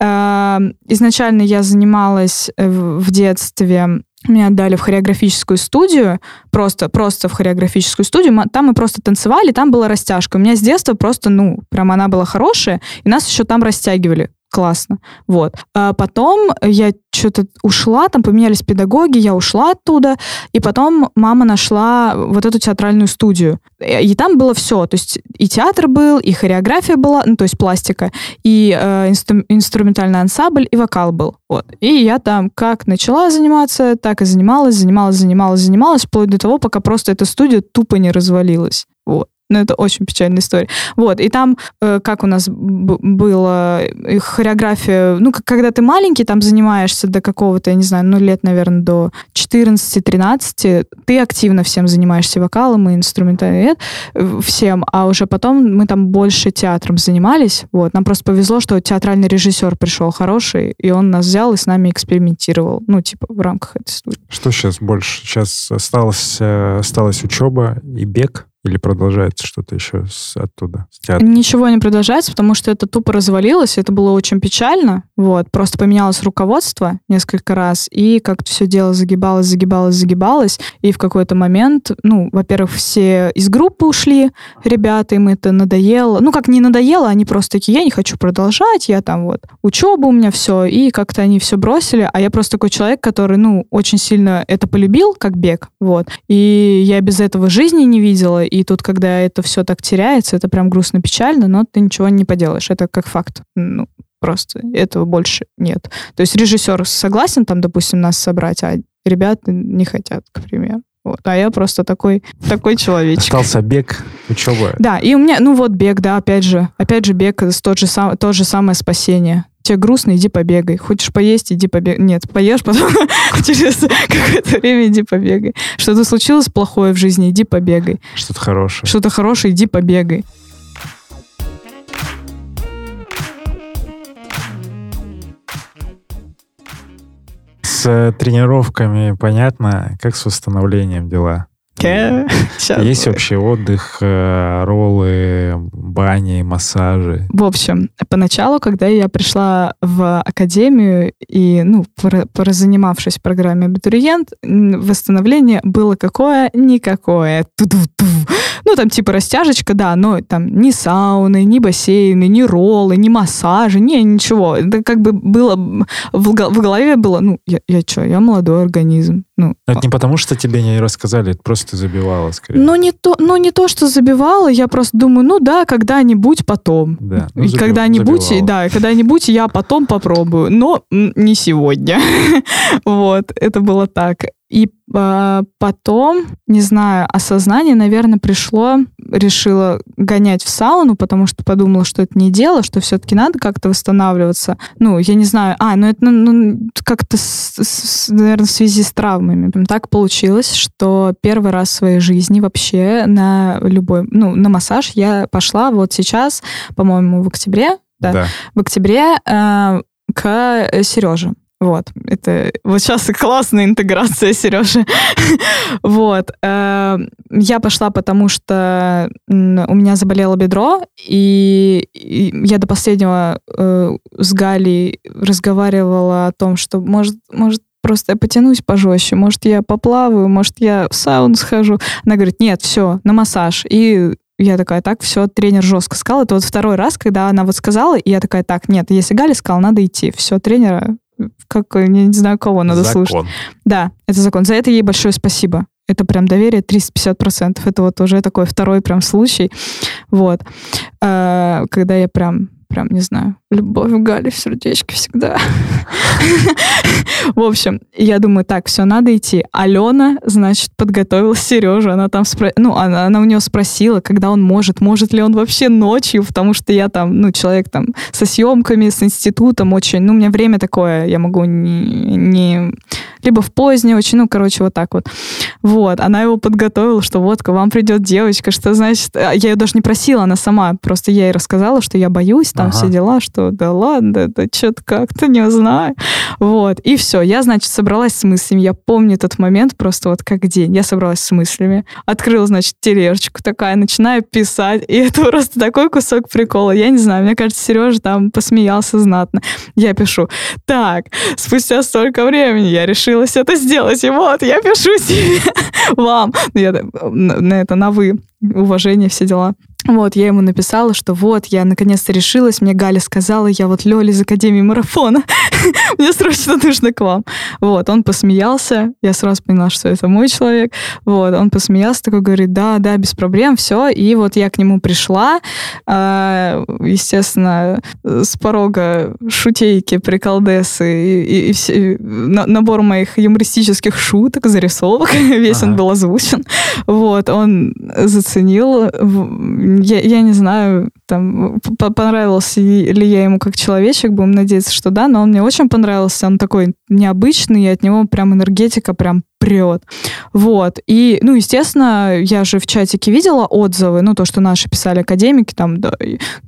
Э, изначально я занималась в детстве меня отдали в хореографическую студию, просто, просто в хореографическую студию. Там мы просто танцевали, там была растяжка. У меня с детства просто, ну, прям она была хорошая, и нас еще там растягивали классно. Вот. А потом я что-то ушла, там поменялись педагоги, я ушла оттуда, и потом мама нашла вот эту театральную студию. И там было все, то есть и театр был, и хореография была, ну, то есть пластика, и э, инстру- инструментальный ансамбль, и вокал был. Вот. И я там как начала заниматься, так и занималась, занималась, занималась, занималась, вплоть до того, пока просто эта студия тупо не развалилась. Вот. Ну, это очень печальная история. Вот, и там, э, как у нас было, э, хореография, ну, когда ты маленький, там занимаешься до какого-то, я не знаю, ну, лет, наверное, до 14-13, ты активно всем занимаешься вокалом и инструментальным, всем, а уже потом мы там больше театром занимались, вот, нам просто повезло, что театральный режиссер пришел хороший, и он нас взял и с нами экспериментировал, ну, типа, в рамках этой студии. Что сейчас больше? Сейчас осталось, э, осталась учеба и бег? Или продолжается что-то еще с, оттуда? С Ничего не продолжается, потому что это тупо развалилось. Это было очень печально. Вот. Просто поменялось руководство несколько раз, и как-то все дело загибалось, загибалось, загибалось. И в какой-то момент, ну, во-первых, все из группы ушли, ребята, им это надоело. Ну, как не надоело, они просто такие, я не хочу продолжать, я там вот учеба у меня все, и как-то они все бросили, а я просто такой человек, который, ну, очень сильно это полюбил, как бег, вот. И я без этого жизни не видела, и тут, когда это все так теряется, это прям грустно, печально, но ты ничего не поделаешь. Это как факт. Ну, просто этого больше нет. То есть режиссер согласен там, допустим, нас собрать, а ребята не хотят, к примеру. Вот. А я просто такой, такой человечек. Остался бег, учеба. Да, и у меня, ну вот бег, да, опять же, опять же бег, тот же сам, то же самое спасение тебе грустно, иди побегай. Хочешь поесть, иди побегай. Нет, поешь, потом через какое-то время иди побегай. Что-то случилось плохое в жизни, иди побегай. Что-то хорошее. Что-то хорошее, иди побегай. С тренировками понятно, как с восстановлением дела? Сейчас Есть вообще отдых, э, роллы, бани, массажи? В общем, поначалу, когда я пришла в академию и, ну, занимавшись в программе абитуриент, восстановление было какое? Никакое. Ту-ду-ду. Ну, там типа растяжечка, да, но там ни сауны, ни бассейны, ни роллы, ни массажи, ни ничего. Это как бы было... В, в голове было, ну, я, я что, я молодой организм. Ну, это не потому, что тебе не рассказали, это просто забивало, скорее. Ну, не то, ну, не то, что забивало, я просто думаю, ну да, когда-нибудь потом. Да, ну, и когда-нибудь, да, когда-нибудь я потом попробую, но не сегодня. вот, это было так. И э, потом, не знаю, осознание, наверное, пришло, решила гонять в сауну, потому что подумала, что это не дело, что все-таки надо как-то восстанавливаться. Ну, я не знаю, а, ну это ну, ну как-то, с, с, наверное, в связи с травмами. Так получилось, что первый раз в своей жизни вообще на любой, ну, на массаж я пошла вот сейчас, по-моему, в октябре, да, да. в октябре э, к Сереже. Вот, это вот сейчас классная интеграция, Сережа. вот. Э, я пошла, потому что у меня заболело бедро, и я до последнего э, с Галей разговаривала о том, что может, может просто я потянусь пожестче, может, я поплаваю, может, я в сауну схожу. Она говорит, нет, все, на массаж. И я такая, так, все, тренер жестко сказал. Это вот второй раз, когда она вот сказала, и я такая, так, нет, если Галя сказала, надо идти. Все, тренера как, я не знаю, кого надо закон. слушать. Да, это закон. За это ей большое спасибо. Это прям доверие 350%. Это вот уже такой второй прям случай. Вот. А, когда я прям прям, не знаю, любовь в Гале в сердечке всегда. В общем, я думаю, так, все, надо идти. Алена, значит, подготовила Сережу. Она там, спро... ну, она, она у него спросила, когда он может, может ли он вообще ночью, потому что я там, ну, человек там со съемками, с институтом очень, ну, у меня время такое, я могу не, не либо в позднее очень, ну, короче, вот так вот. Вот, она его подготовила, что вот, к вам придет девочка, что значит, а, я ее даже не просила, она сама, просто я ей рассказала, что я боюсь, там ага. все дела, что да ладно, это что-то как-то не знаю. Вот, и все, я, значит, собралась с мыслями, я помню этот момент просто вот как день, я собралась с мыслями, открыла, значит, тележечку такая, начинаю писать, и это просто такой кусок прикола, я не знаю, мне кажется, Сережа там посмеялся знатно. Я пишу, так, спустя столько времени я решилась это сделать, и вот, я пишу себе вам, ну, я на это на вы, уважение, все дела. Вот, я ему написала, что вот, я наконец-то решилась, мне Галя сказала, я вот Лёля из Академии Марафона, мне срочно нужно к вам. Вот, он посмеялся, я сразу поняла, что это мой человек. Вот, он посмеялся, такой говорит, да, да, без проблем, все. И вот я к нему пришла, а, естественно, с порога шутейки, приколдесы и, и, и набор моих юмористических шуток, зарисовок, весь он был озвучен. Вот, он заценил я, я не знаю, там, понравился ли я ему как человечек, будем надеяться, что да, но он мне очень понравился, он такой необычный, и от него прям энергетика прям прет. Вот. И, ну, естественно, я же в чатике видела отзывы, ну, то, что наши писали академики, там, да,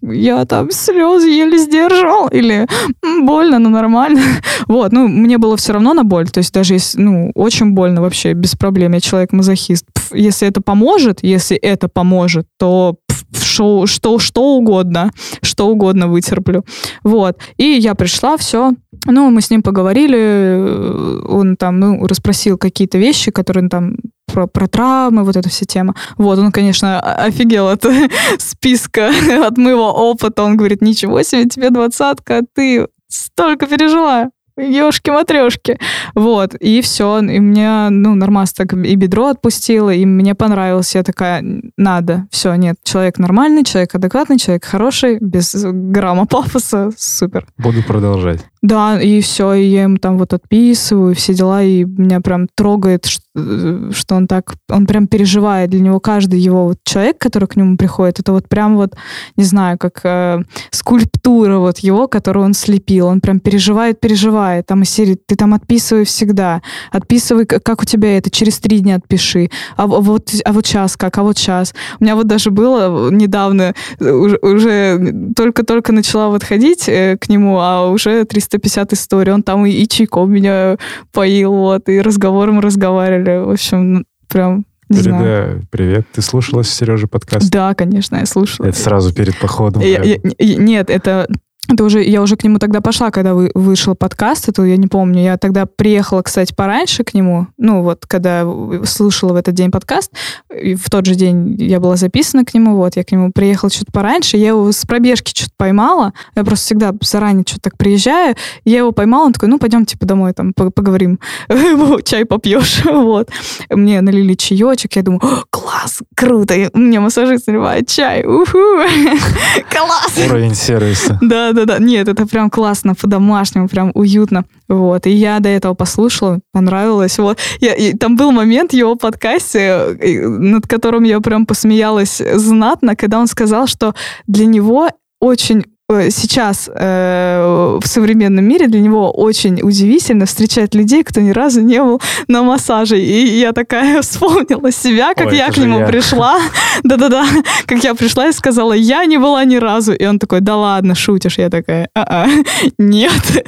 я там слезы еле сдержал, или больно, но нормально. Вот, ну, мне было все равно на боль, то есть даже если, ну, очень больно вообще, без проблем, я человек-мазохист. Если это поможет, если это поможет, то что, что, что угодно, что угодно вытерплю. Вот. И я пришла, все. Ну, мы с ним поговорили, он там, ну, расспросил какие-то вещи, которые там про, про травмы, вот эта вся тема. Вот, он, конечно, офигел от списка, от моего опыта. Он говорит, ничего себе, тебе двадцатка, а ты столько пережила ешки-матрешки. Вот, и все. И мне, ну, нормально так и бедро отпустило, и мне понравилось. Я такая, надо. Все, нет, человек нормальный, человек адекватный, человек хороший, без грамма пафоса. Супер. Буду продолжать. Да, и все, и я ему там вот отписываю, все дела, и меня прям трогает, что, он так, он прям переживает. Для него каждый его вот человек, который к нему приходит, это вот прям вот, не знаю, как э, скульптура вот его, которую он слепил. Он прям переживает, переживает. Там из серии, ты там отписывай всегда. Отписывай, как у тебя это, через три дня отпиши. А вот, а вот сейчас как, а вот сейчас. У меня вот даже было недавно, уже, уже только-только начала вот ходить э, к нему, а уже 300 350 историй. Он там и, и чайком меня поил, вот, и разговором разговаривали. В общем, ну, прям не Переда... знаю. Привет. Ты слушала Сережа подкаст? Да, конечно, я слушала. Это сразу перед походом. Я, я, нет, это это уже, я уже к нему тогда пошла, когда вы, вышел подкаст, это я не помню. Я тогда приехала, кстати, пораньше к нему, ну вот, когда слушала в этот день подкаст, и в тот же день я была записана к нему, вот, я к нему приехала чуть пораньше, я его с пробежки что-то поймала, я просто всегда заранее что-то так приезжаю, я его поймала, он такой, ну, пойдем, типа, домой, там, поговорим, чай попьешь, вот. Мне налили чаечек, я думаю, класс, круто, мне массажист наливает чай, уху, класс. Уровень сервиса. Да, да-да. Нет, это прям классно, по-домашнему, прям уютно. Вот. И я до этого послушала, понравилось. Вот. Я, и там был момент в его подкасте, над которым я прям посмеялась знатно, когда он сказал, что для него очень Э, сейчас э, в современном мире для него очень удивительно встречать людей, кто ни разу не был на массаже. И я такая вспомнила себя, как Ой, я к нему я. пришла. Да-да-да, как я пришла и сказала, я не была ни разу. И он такой, да ладно, шутишь. Я такая, а-а, нет,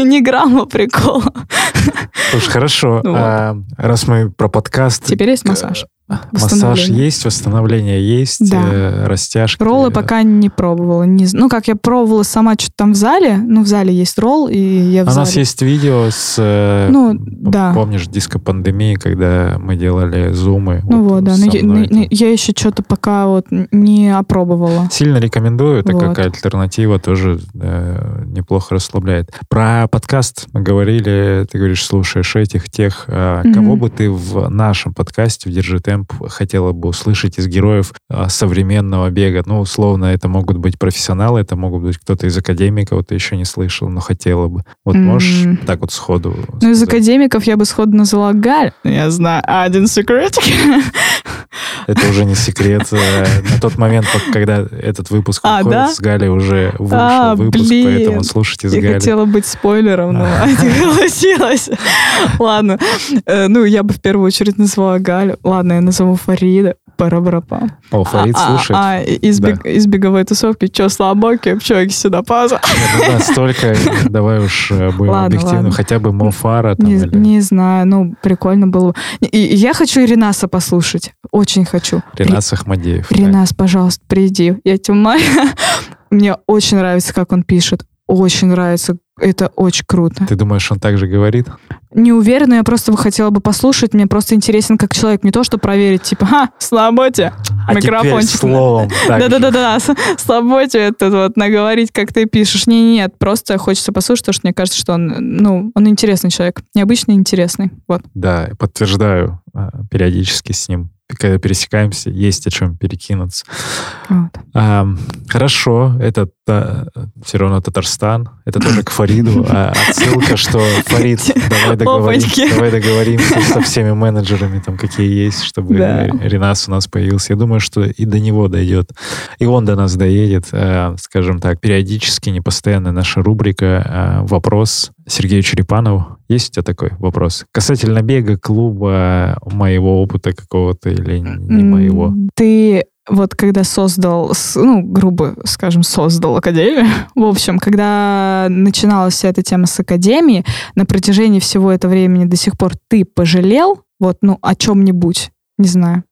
ни грамма прикола. Слушай, хорошо. А, раз мы про подкаст... Теперь есть массаж. Массаж есть, восстановление есть, да. э, растяжки. Роллы пока не пробовала. Не, ну, как я пробовала сама что-то там в зале. Ну, в зале есть ролл, и я в У зале. нас есть видео с... Э, ну, да. Помнишь, диско-пандемии, когда мы делали зумы? Ну вот, вот да. Но я, но я еще что-то пока вот не опробовала. Сильно рекомендую. Это вот. как альтернатива тоже э, неплохо расслабляет. Про подкаст мы говорили, ты говоришь, слушаешь этих, тех. Э, mm-hmm. Кого бы ты в нашем подкасте в Держи темп хотела бы услышать из героев а, современного бега? Ну, условно, это могут быть профессионалы, это могут быть кто-то из академиков, ты еще не слышал, но хотела бы. Вот mm-hmm. можешь так вот сходу Ну, сказать? из академиков я бы сходу назвала Галь. Я знаю один секретик. Это уже не секрет. Э, на тот момент, когда этот выпуск а, выходит, да? с Галей уже вышел а, выпуск, блин. поэтому слушайте с Я Галей. хотела быть спойлером, но не согласилась. Ладно. Э, ну, я бы в первую очередь назвала Галю. Ладно, я назову Фарида. Парабрапа. О, Фарид а, слушает. А, а из, да. бег, из беговой тусовки, что, слабоки, что, сюда паза? Нет, ну, да, столько, давай уж э, будем ладно, объективны, ладно. хотя бы Мофара. Там, не, или... не знаю, ну, прикольно было. И, я хочу Ренаса послушать, очень хочу. Ренас Ахмадеев. Ренас, да. пожалуйста, приди, я тебя. Мне очень нравится, как он пишет, очень нравится, это очень круто. Ты думаешь, он так же говорит? Не уверена, я просто бы хотела бы послушать. Мне просто интересен как человек. Не то, что проверить, типа, ха, слаботе, А микрофончик. словом. с- слаботе это вот наговорить, как ты пишешь. Не, нет, просто хочется послушать, потому что мне кажется, что он, ну, он интересный человек. Необычный, интересный. Вот. Да, подтверждаю. а, Периодически с ним, когда пересекаемся, есть о чем перекинуться. Вот. А, хорошо, это все равно Татарстан, это тоже к Фариду. А отсылка, что Фарид, давай, договорим, давай договоримся со всеми менеджерами, там какие есть, чтобы Да. Ренас у нас появился. Я думаю, что и до него дойдет, и он до нас доедет. А, Скажем так, периодически, не постоянно наша рубрика а, «Вопрос» Сергею Черепанову. Есть у тебя такой вопрос? Касательно бега, клуба, моего опыта какого-то или не моего? Ты вот когда создал, ну, грубо скажем, создал Академию, в общем, когда начиналась вся эта тема с Академией, на протяжении всего этого времени до сих пор ты пожалел, вот, ну, о чем-нибудь, не знаю.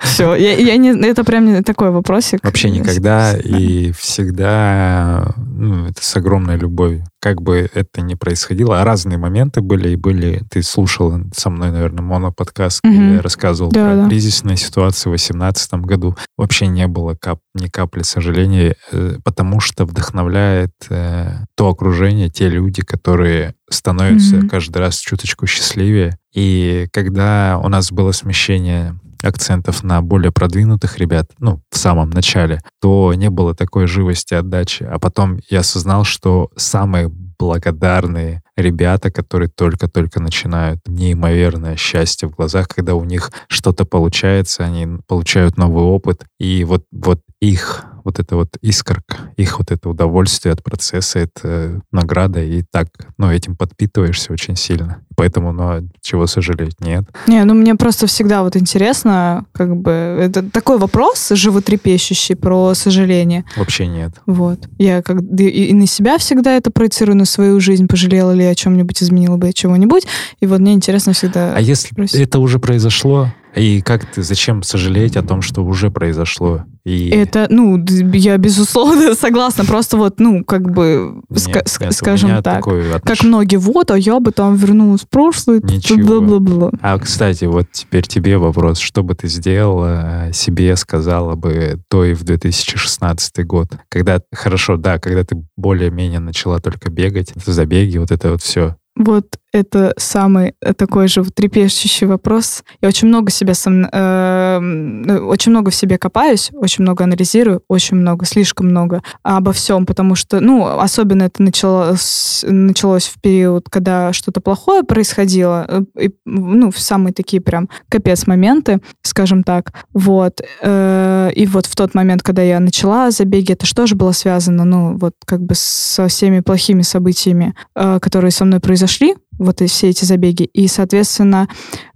Все, я, я не, это прям не такой вопросик. Вообще никогда Да. и всегда ну, это с огромной любовью. Как бы это ни происходило, а разные моменты были, и были, ты слушал со мной, наверное, моноподкаст, где Мгм. я рассказывал Да, про да. кризисные ситуации в 2018 году. Вообще не было кап, ни капли сожаления, э, потому что вдохновляет э, то окружение, те люди, которые становятся Мгм. каждый раз чуточку счастливее. И когда у нас было смещение акцентов на более продвинутых ребят, ну, в самом начале, то не было такой живости отдачи. А потом я осознал, что самые благодарные ребята, которые только-только начинают, неимоверное счастье в глазах, когда у них что-то получается, они получают новый опыт, и вот, вот их вот это вот искорка, их вот это удовольствие от процесса, это награда, и так, ну, этим подпитываешься очень сильно. Поэтому, ну, а чего сожалеть, нет. Не, ну мне просто всегда вот интересно, как бы, это такой вопрос животрепещущий про сожаление. Вообще нет. Вот. Я как и, и на себя всегда это проецирую, на свою жизнь, пожалела ли я о чем-нибудь, изменила бы я чего-нибудь. И вот мне интересно всегда... А если спросить. это уже произошло, и как ты, зачем сожалеть о том, что уже произошло? И Это, ну, я безусловно согласна, просто вот, ну, как бы, Нет, ска- ск- нет, скажем так, как многие, вот, а я бы там вернулась в прошлое, Ничего. бла-бла-бла. А, кстати, вот теперь тебе вопрос. Что бы ты сделала, э, себе сказала бы до и в 2016 год? Когда, хорошо, да, когда ты более-менее начала только бегать, забеги, вот это вот все. Вот это самый э, такой же трепещущий вопрос. Я очень много себя сом- э, очень много в себе копаюсь, очень много анализирую, очень много, слишком много обо всем, потому что, ну, особенно это началось, началось в период, когда что-то плохое происходило, э, и, ну, в самые такие прям капец моменты, скажем так. Вот. Э, И вот в тот момент, когда я начала забеги, это что же было связано, ну, вот как бы со всеми плохими событиями, э, которые со мной произошли, вот и все эти забеги. И, соответственно,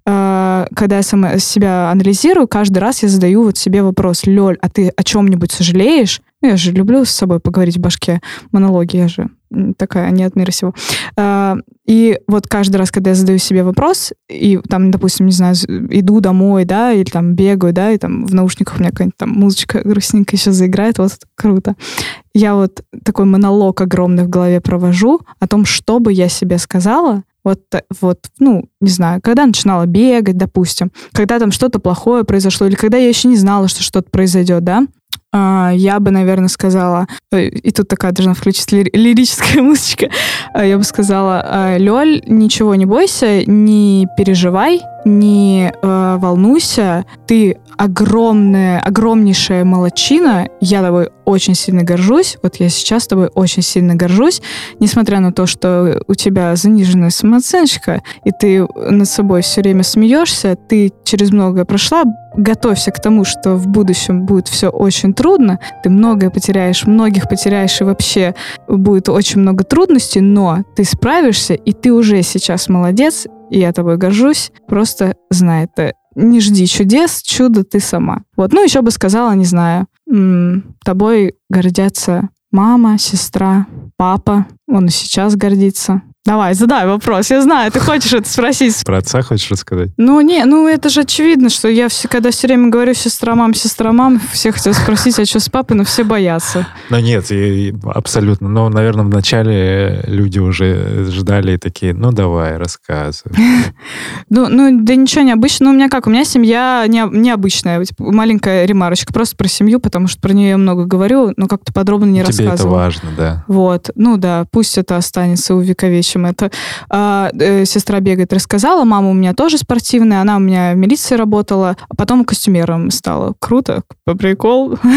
э, когда я сама себя анализирую, каждый раз я задаю вот себе вопрос, Лёль, а ты о чем-нибудь сожалеешь? Ну, я же люблю с собой поговорить в башке, монологи, я же такая не от мира сего. Э, И вот каждый раз, когда я задаю себе вопрос, и там, допустим, не знаю, иду домой, да, или там бегаю, да, и там в наушниках у меня какая-нибудь там музычка грустненькая сейчас заиграет, вот круто. Я вот такой монолог огромный в голове провожу о том, что бы я себе сказала, вот, та- вот, ну, не знаю, когда начинала бегать, допустим, когда там что-то плохое произошло, или когда я еще не знала, что что-то произойдет, да, а, я бы, наверное, сказала, э, и тут такая должна включить лир- лирическая музычка, а, я бы сказала, а, Лёль, ничего не бойся, не переживай, не э, волнуйся, ты огромная, огромнейшая молочина, я тобой очень сильно горжусь, вот я сейчас тобой очень сильно горжусь, несмотря на то, что у тебя заниженная самооценочка, и ты над собой все время смеешься, ты через многое прошла, готовься к тому, что в будущем будет все очень трудно, ты многое потеряешь, многих потеряешь, и вообще будет очень много трудностей, но ты справишься, и ты уже сейчас молодец, и я тобой горжусь, просто знай это. Не жди чудес, чудо ты сама. Вот, ну еще бы сказала, не знаю, м, тобой гордятся мама, сестра, папа, он и сейчас гордится. Давай, задай вопрос. Я знаю, ты хочешь это спросить. Про отца хочешь рассказать? Ну, не, ну это же очевидно, что я все, когда все время говорю сестра, мам, сестра, мам, все хотят спросить, а что с папой, но все боятся. Ну нет, и- и абсолютно. Но, наверное, вначале люди уже ждали и такие, ну давай, рассказывай. Ну, ну, да ничего необычного. Ну, у меня как? У меня семья не, необычная. Типа, Маленькая ремарочка. Просто про семью, потому что про нее я много говорю, но как-то подробно не Тебе это важно, да. Вот, ну да, пусть это останется увековечим. Это А, э, сестра бегает, рассказала. Мама у меня тоже спортивная, она у меня в милиции работала, а потом костюмером стала. Круто, по прикол.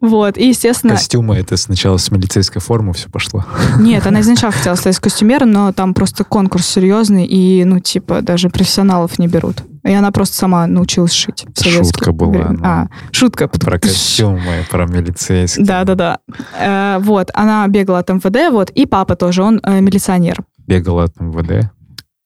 Вот, и естественно, Костюмы, это сначала с милицейской формы все пошло. нет, она изначально хотела стать костюмером, но там просто конкурс серьезный, и, ну, типа, даже профессионалов не берут. И она просто сама научилась шить. Шутка была, время. ну. А, шутка. Про костюмы, про милицейские. Да, да, да. Э, вот, она бегала от МВД, вот, и папа тоже, он э, милиционер. Бегала от МВД.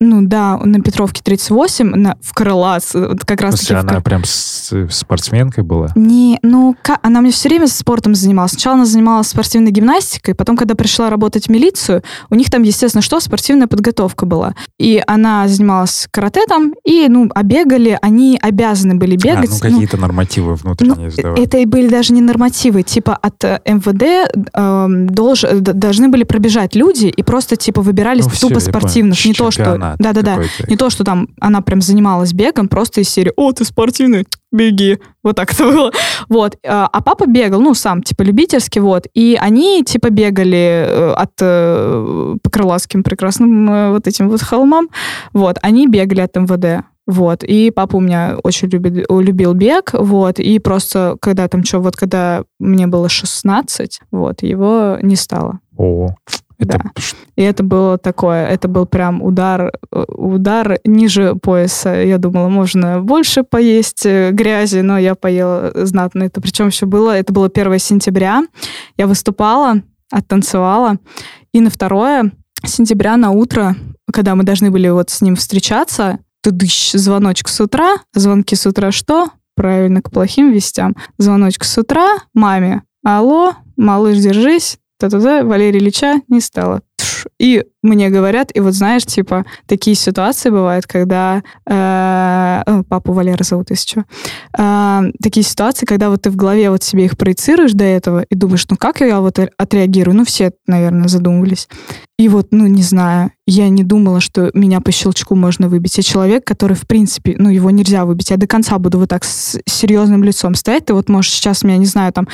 Ну да, на Петровке 38, на, в Крылац, вот как В раз смысле, она прям с- спортсменкой была? Не, ну, ка- она мне все время спортом занималась. Сначала она занималась спортивной гимнастикой, потом, когда пришла работать в милицию, у них там, естественно, что, спортивная подготовка была. И она занималась карате там, и, ну, а бегали, они обязаны были А, бегать. ну, ну, какие-то нормативы внутренние ну, это и были даже не нормативы, типа от э, МВД долж- э, д- должны были пробежать люди и просто типа выбирались Ну, тупо понял. спортивных, не то что, Чемпионат да-да-да, какой-то. не то что там она прям занималась бегом, просто из серии «О, ты спортивный, беги». Вот так это было. Вот. А а папа бегал, ну, сам, типа, любительски, вот. И они, типа, бегали э, от э, по крылатским прекрасным э, вот этим вот холмам. Вот. Они бегали от МВД. Вот. И папа у меня очень любит, любил бег, вот. И просто, когда там что, вот когда мне было 16, вот, его не стало. О, это Да. И это было такое, это был прям удар, э, удар ниже пояса. Я думала, можно больше поесть э, грязи, но я поела знатно. Это причем все было, это было 1 сентября. Я выступала, оттанцевала. И на 2 сентября на утро, когда мы должны были вот с ним встречаться, тыдыщ, звоночек с утра. Звонки с утра что? Правильно, к плохим вестям. Звоночек с утра маме. Алло, малыш, держись. Та-та-та, Валерия Ильича не стало. И мне говорят, и вот знаешь, типа, такие ситуации бывают, когда... э, э, папу Валера зовут, если что. Э, такие ситуации, когда вот ты в голове вот себе их проецируешь до этого и думаешь, ну как я вот отреагирую? Ну все, наверное, задумывались. И вот, ну, не знаю, я не думала, что меня по щелчку можно выбить. Я человек, который, в принципе, ну, его нельзя выбить. Я до конца буду вот так с серьезным лицом стоять. Ты вот можешь сейчас меня, не знаю, там,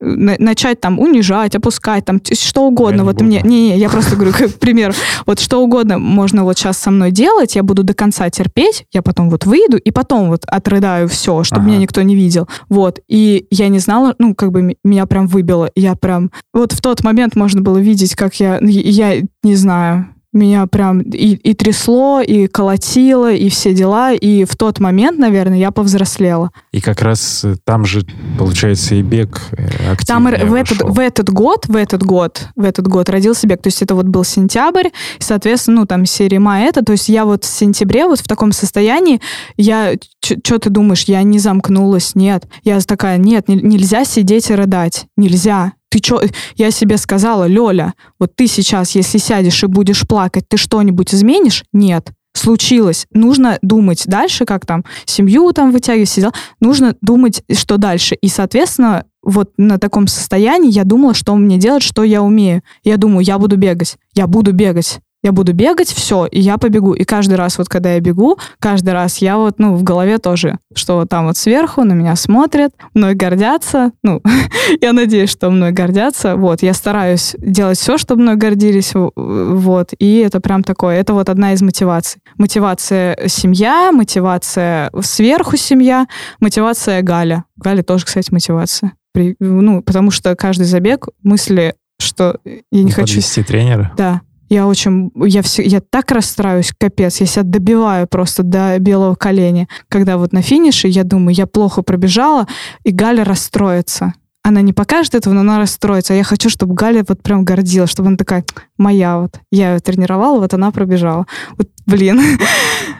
на- начать там унижать, опускать, там, что угодно. не вот буду. мне, не, не, я просто говорю, как пример, вот что угодно можно вот сейчас со мной делать, я буду до конца терпеть, я потом вот выйду и потом вот отрыдаю все, чтобы Ага. меня никто не видел. Вот. И я не знала, ну, как бы меня прям выбило. Я прям... Вот в тот момент можно было видеть, как я... Я не знаю, меня прям и, и трясло, и колотило, и все дела. И в тот момент, наверное, я повзрослела. И как раз э, там же, получается, и бег э, Там активнее в этот, в этот год, в этот год, в этот год родился бег. То есть это вот был сентябрь, и, соответственно, ну, там, серия мая это. То есть я вот в сентябре вот в таком состоянии, я... Что ты думаешь, я не замкнулась? Нет. Я такая, нет, не- нельзя сидеть и рыдать. Нельзя. Ты чё? Я себе сказала, Лёля, вот ты сейчас, если сядешь и будешь плакать, ты что-нибудь изменишь? Нет. Случилось. Нужно думать дальше, как там семью там вытягивать, все дела. Нужно думать, что дальше. И, соответственно, вот на таком состоянии я думала, что мне делать, что я умею. Я думаю, я буду бегать. Я буду бегать. Я буду бегать, все, и я побегу. И каждый раз, вот когда я бегу, каждый раз я вот, ну, в голове тоже, что вот там вот сверху на меня смотрят, мной гордятся. Ну, я надеюсь, что мной гордятся. Вот, я стараюсь делать все, чтобы мной гордились. Вот, и это прям такое, это вот одна из мотиваций. Мотивация семья, мотивация сверху семья, мотивация Галя. Галя тоже, кстати, мотивация. При- ну, потому что каждый забег мысли, что я не хочу... Подвести тренера. Да. Я очень, я все, я так расстраиваюсь, капец, я себя добиваю просто до белого коленя. Когда вот на финише я думаю, я плохо пробежала, и Галя расстроится. Она не покажет этого, но она расстроится. А я хочу, чтобы Галя вот прям гордилась, чтобы она такая, моя вот. Я ее тренировала, вот она пробежала. Вот, блин.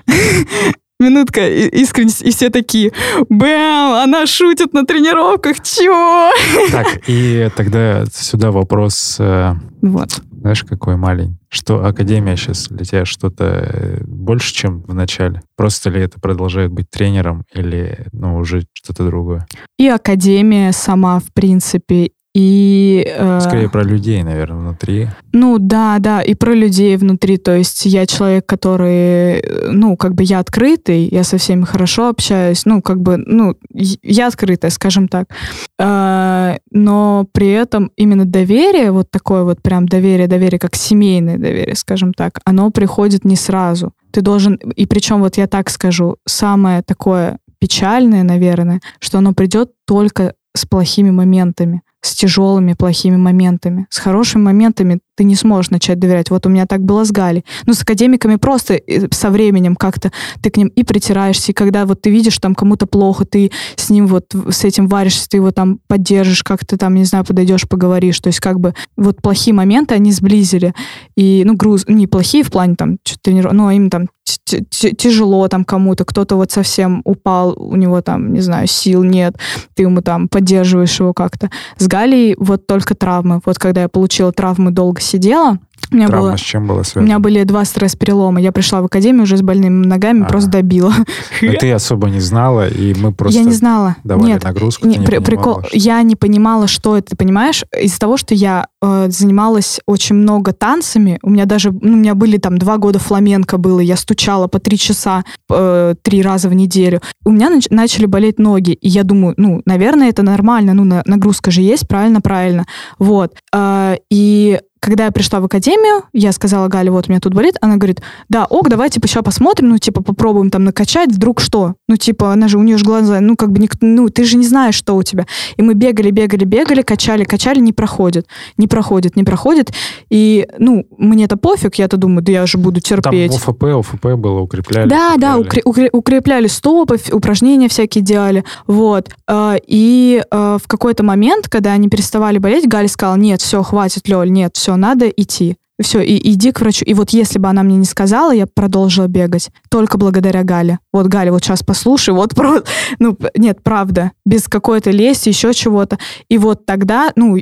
Минутка искренность, и все такие, бэм, она шутит на тренировках, чего? Так, и тогда сюда вопрос. э, Вот. Знаешь, какой маленький. Что Академия сейчас для тебя что-то э, больше, чем в начале? Просто ли это продолжает быть тренером или ну, уже что-то другое? И Академия сама, в принципе, и... Э, Скорее про людей, наверное, внутри. Ну да, да, и про людей внутри. То есть я человек, который, ну, как бы я открытый, я со всеми хорошо общаюсь, ну, как бы, ну, я открытая, скажем так. Э, но при этом именно доверие, вот такое вот прям доверие, доверие, как семейное доверие, скажем так, оно приходит не сразу. Ты должен, и причем вот я так скажу, самое такое печальное, наверное, что оно придет только с плохими моментами с тяжелыми, плохими моментами. С хорошими моментами ты не сможешь начать доверять. Вот у меня так было с Галей. Ну, с академиками просто э, со временем как-то ты к ним и притираешься, и когда вот ты видишь там кому-то плохо, ты с ним вот с этим варишься, ты его там поддержишь, как-то там, не знаю, подойдешь, поговоришь. То есть как бы вот плохие моменты они сблизили. И, ну, груз, не плохие в плане там тренировок, но им там тяжело там кому-то, кто-то вот совсем упал, у него там, не знаю, сил нет, ты ему там поддерживаешь его как-то. С Галей вот только травмы. Вот когда я получила травмы, долго сидела, у меня Травма было, с чем была связана? У меня были два стресс-перелома. Я пришла в академию уже с больными ногами, а, просто добила. А ты особо не знала, и мы просто Я не знала. давали Нет, нагрузку, не, при, прикол, что... Я не понимала, что это, понимаешь? Из-за того, что я э, занималась очень много танцами, у меня даже, ну, у меня были там два года фламенко было, я стучала по три часа э, три раза в неделю. У меня нач- начали болеть ноги, и я думаю, ну, наверное, это нормально, ну, на, нагрузка же есть, правильно, правильно. Вот. Э, и когда я пришла в академию, я сказала Гале, вот у меня тут болит, она говорит, да, ок, давай, типа, сейчас посмотрим, ну, типа, попробуем там накачать, вдруг что? Ну, типа, она же, у нее же глаза, ну, как бы, никто, ну, ты же не знаешь, что у тебя. И мы бегали, бегали, бегали, качали, качали, не проходит, не проходит, не проходит. И, ну, мне это пофиг, я-то думаю, да я же буду терпеть. Там ОФП, ОФП было, укрепляли. Да, укрепляли. да, укреп, укреп, укрепляли стопы, упражнения всякие делали, вот. А, и а, в какой-то момент, когда они переставали болеть, Галя сказала, нет, все, хватит, Лёль, нет, все, все, надо идти. Все, и иди к врачу. И вот если бы она мне не сказала, я продолжила бегать. Только благодаря Гале. Вот, Галя, вот сейчас послушай, вот просто... Ну, нет, правда. Без какой-то лести, еще чего-то. И вот тогда, ну...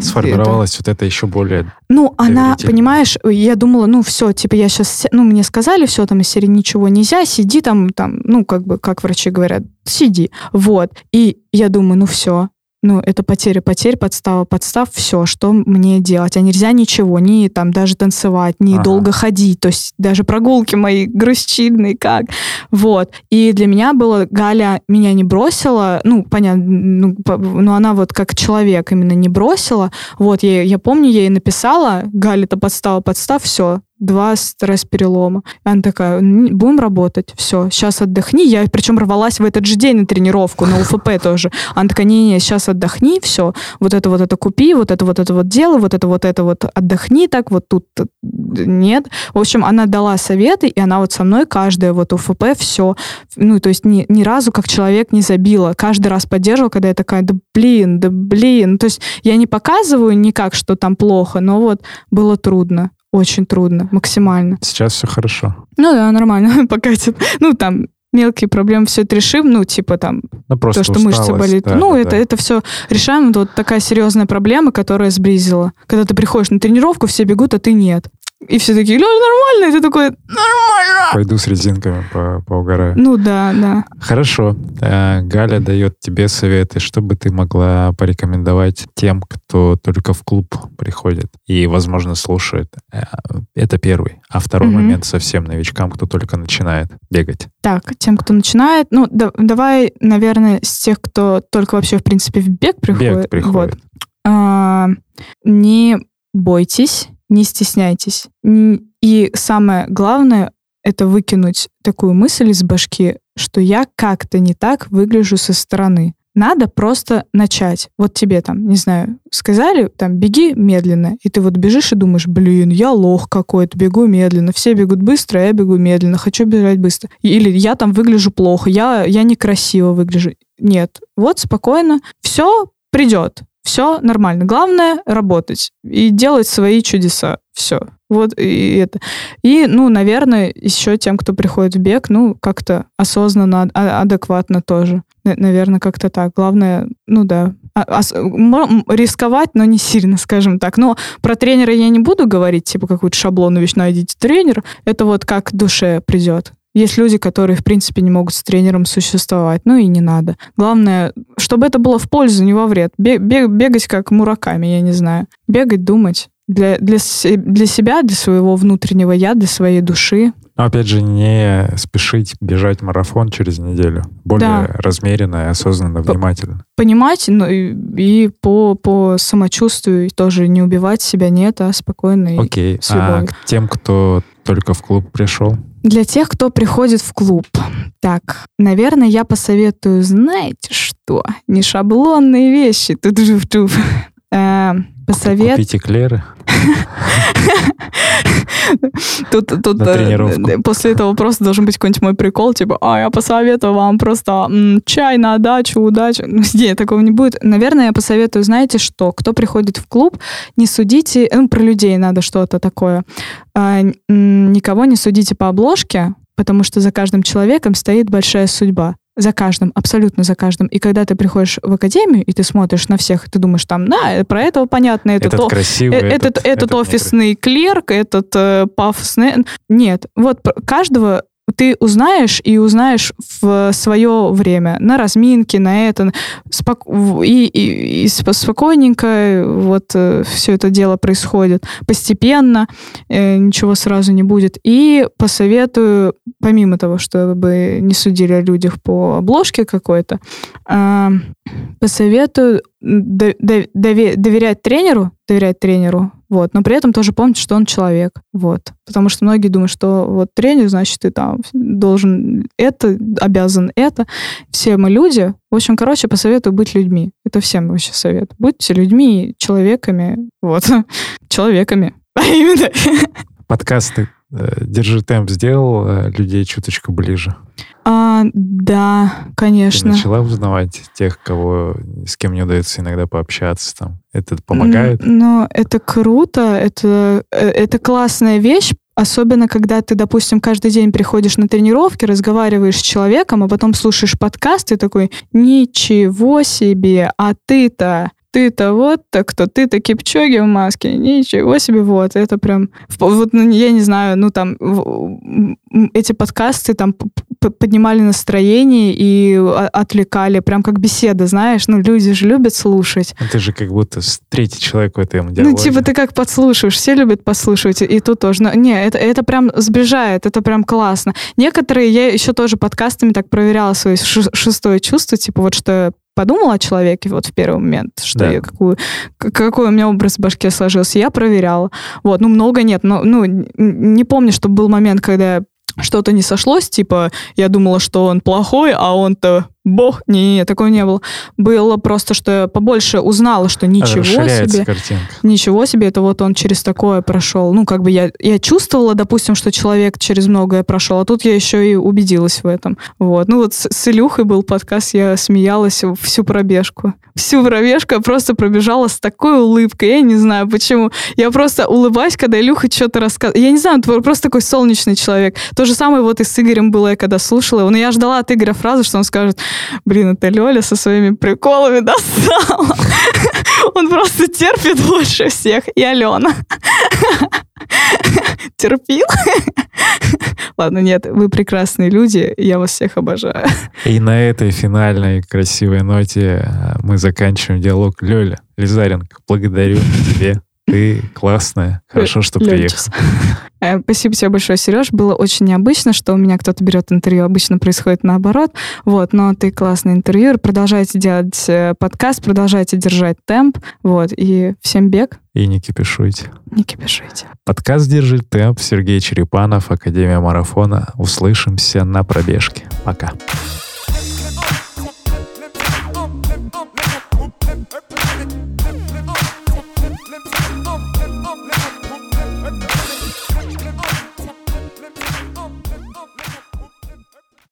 Сформировалась это... вот это еще более... Ну, она, понимаешь, я думала, ну, все, типа, я сейчас... Ну, мне сказали, все, там, из серии ничего нельзя, сиди там, там, ну, как бы, как врачи говорят, сиди. Вот. И я думаю, ну, все, ну, это потеря потерь, подстава подстав, все, что мне делать. А нельзя ничего, ни там даже танцевать, ни ага. долго ходить, то есть даже прогулки мои грустчидные, как. Вот. И для меня было, Галя меня не бросила, ну, понятно, ну, ну она вот как человек именно не бросила. Вот, я, я помню, я ей написала, Галя-то подстава подстав, все, два стресс-перелома. Она такая, будем работать, все, сейчас отдохни. Я причем рвалась в этот же день на тренировку, на УФП тоже. Она такая, не-не, сейчас отдохни, все, вот это вот это купи, вот это вот это вот делай, вот это вот это вот отдохни так, вот тут нет. В общем, она дала советы, и она вот со мной каждое вот УФП все, ну, то есть ни, ни разу как человек не забила. Каждый раз поддерживала, когда я такая, да блин, да блин. То есть я не показываю никак, что там плохо, но вот было трудно очень трудно, максимально. Сейчас все хорошо. Ну да, нормально, покатит. Ну там мелкие проблемы все это решим, ну, типа там, ну, просто то, что мышцы болит. Да, ну, да, это, да. это все решаем. Вот такая серьезная проблема, которая сблизила. Когда ты приходишь на тренировку, все бегут, а ты нет. И все такие, Лёля, нормально. И ты такой, нормально. Пойду с резинками по поугараю. Ну да, да. Хорошо. Э, Галя дает тебе советы, что бы ты могла порекомендовать тем, кто только в клуб приходит и, возможно, слушает. Э, это первый. А второй угу. момент совсем новичкам, кто только начинает бегать. Так, тем, кто начинает. Ну, да, давай, наверное, с тех, кто только вообще, в принципе, в бег приходит. Бег приходит. Вот. А, не бойтесь не стесняйтесь. И самое главное — это выкинуть такую мысль из башки, что я как-то не так выгляжу со стороны. Надо просто начать. Вот тебе там, не знаю, сказали, там, беги медленно, и ты вот бежишь и думаешь, блин, я лох какой-то, бегу медленно, все бегут быстро, а я бегу медленно, хочу бежать быстро. Или я там выгляжу плохо, я, я некрасиво выгляжу. Нет, вот спокойно, все придет все нормально. Главное работать и делать свои чудеса. Все. Вот и это. И, ну, наверное, еще тем, кто приходит в бег, ну, как-то осознанно, а, адекватно тоже. Наверное, как-то так. Главное, ну да, а, рисковать, но не сильно, скажем так. Но про тренера я не буду говорить, типа какую-то шаблонную вещь, найдите тренер. Это вот как душе придет. Есть люди, которые, в принципе, не могут с тренером существовать. Ну и не надо. Главное, чтобы это было в пользу, не во вред. бегать как мураками, я не знаю. Бегать, думать. Для, для, для себя, для своего внутреннего я, для своей души. Но опять же, не спешить бежать марафон через неделю. Более да. размеренно и осознанно, внимательно. Понимать, ну и, и по, по самочувствию тоже не убивать себя, нет, а спокойно Окей. А к тем, кто только в клуб пришел? Для тех, кто приходит в клуб. Так, наверное, я посоветую, знаете что? Не шаблонные вещи. Тут э, посовет... Купите клеры. Тут, тут э, после этого просто должен быть какой-нибудь мой прикол, типа, а, я посоветую вам просто м, чай на дачу, удачи. Нет, такого не будет. Наверное, я посоветую, знаете что, кто приходит в клуб, не судите, ну, про людей надо что-то такое. А, никого не судите по обложке, потому что за каждым человеком стоит большая судьба за каждым, абсолютно за каждым. И когда ты приходишь в академию, и ты смотришь на всех, и ты думаешь, там, да, про этого понятно, этот, этот красивый, э, этот, этот, этот офисный клерк, этот э, пафосный... Нет, вот каждого ты узнаешь и узнаешь в свое время на разминке, на это, спок... и, и, и спокойненько вот э, все это дело происходит. Постепенно, э, ничего сразу не будет. И посоветую, помимо того, чтобы не судили о людях по обложке какой-то, э, посоветую доверять тренеру, доверять тренеру, вот, но при этом тоже помнить, что он человек, вот, потому что многие думают, что вот тренер, значит, ты там должен это, обязан это, все мы люди, в общем, короче, посоветую быть людьми, это всем вообще совет, будьте людьми, человеками, вот, человеками, а именно. Подкасты Держи темп сделал э, людей чуточку ближе. А, да, конечно. Ты начала узнавать тех, кого с кем не удается иногда пообщаться там. Это помогает? Ну, это круто, это, э, это классная вещь, Особенно, когда ты, допустим, каждый день приходишь на тренировки, разговариваешь с человеком, а потом слушаешь подкаст и такой, ничего себе, а ты-то ты-то вот так кто, ты-то Кипчоги в маске, ничего себе, вот, это прям, вот, ну, я не знаю, ну, там, эти подкасты там поднимали настроение и отвлекали, прям как беседа, знаешь, ну, люди же любят слушать. Это же как будто третий человек в этом диалоге. Ну, типа ты как подслушиваешь, все любят послушивать, и тут тоже. Но, не, это, это прям сближает, это прям классно. Некоторые, я еще тоже подкастами так проверяла свое шестое чувство, типа вот что подумала о человеке вот в первый момент, что да. я какую, какой у меня образ в башке сложился, я проверяла. Вот, ну, много нет, но, ну, не помню, что был момент, когда что-то не сошлось, типа, я думала, что он плохой, а он-то бог. Не-не-не, такого не было. Было просто, что я побольше узнала, что ничего себе. картинка. Ничего себе, это вот он через такое прошел. Ну, как бы я, я чувствовала, допустим, что человек через многое прошел, а тут я еще и убедилась в этом. Вот. Ну вот с, с Илюхой был подкаст, я смеялась всю пробежку. Всю пробежку я просто пробежала с такой улыбкой. Я не знаю почему. Я просто улыбаюсь, когда Илюха что-то рассказывает. Я не знаю, он просто такой солнечный человек. То же самое вот и с Игорем было, я когда слушала его. Но я ждала от Игоря фразы, что он скажет, блин, это Лёля со своими приколами достала. Он просто терпит больше всех. И Алена. Терпил? Ладно, нет, вы прекрасные люди, я вас всех обожаю. И на этой финальной красивой ноте э, мы заканчиваем диалог. Лёля Лизаренко, благодарю тебе ты классная. Хорошо, что приехал. Э, спасибо тебе большое, Сереж. Было очень необычно, что у меня кто-то берет интервью. Обычно происходит наоборот. Вот, но ты классный интервьюер. Продолжайте делать э, подкаст, продолжайте держать темп. Вот, и всем бег. И не кипишуйте. Не кипишуйте. Подкаст «Держи темп». Сергей Черепанов, Академия марафона. Услышимся на пробежке. Пока. Up,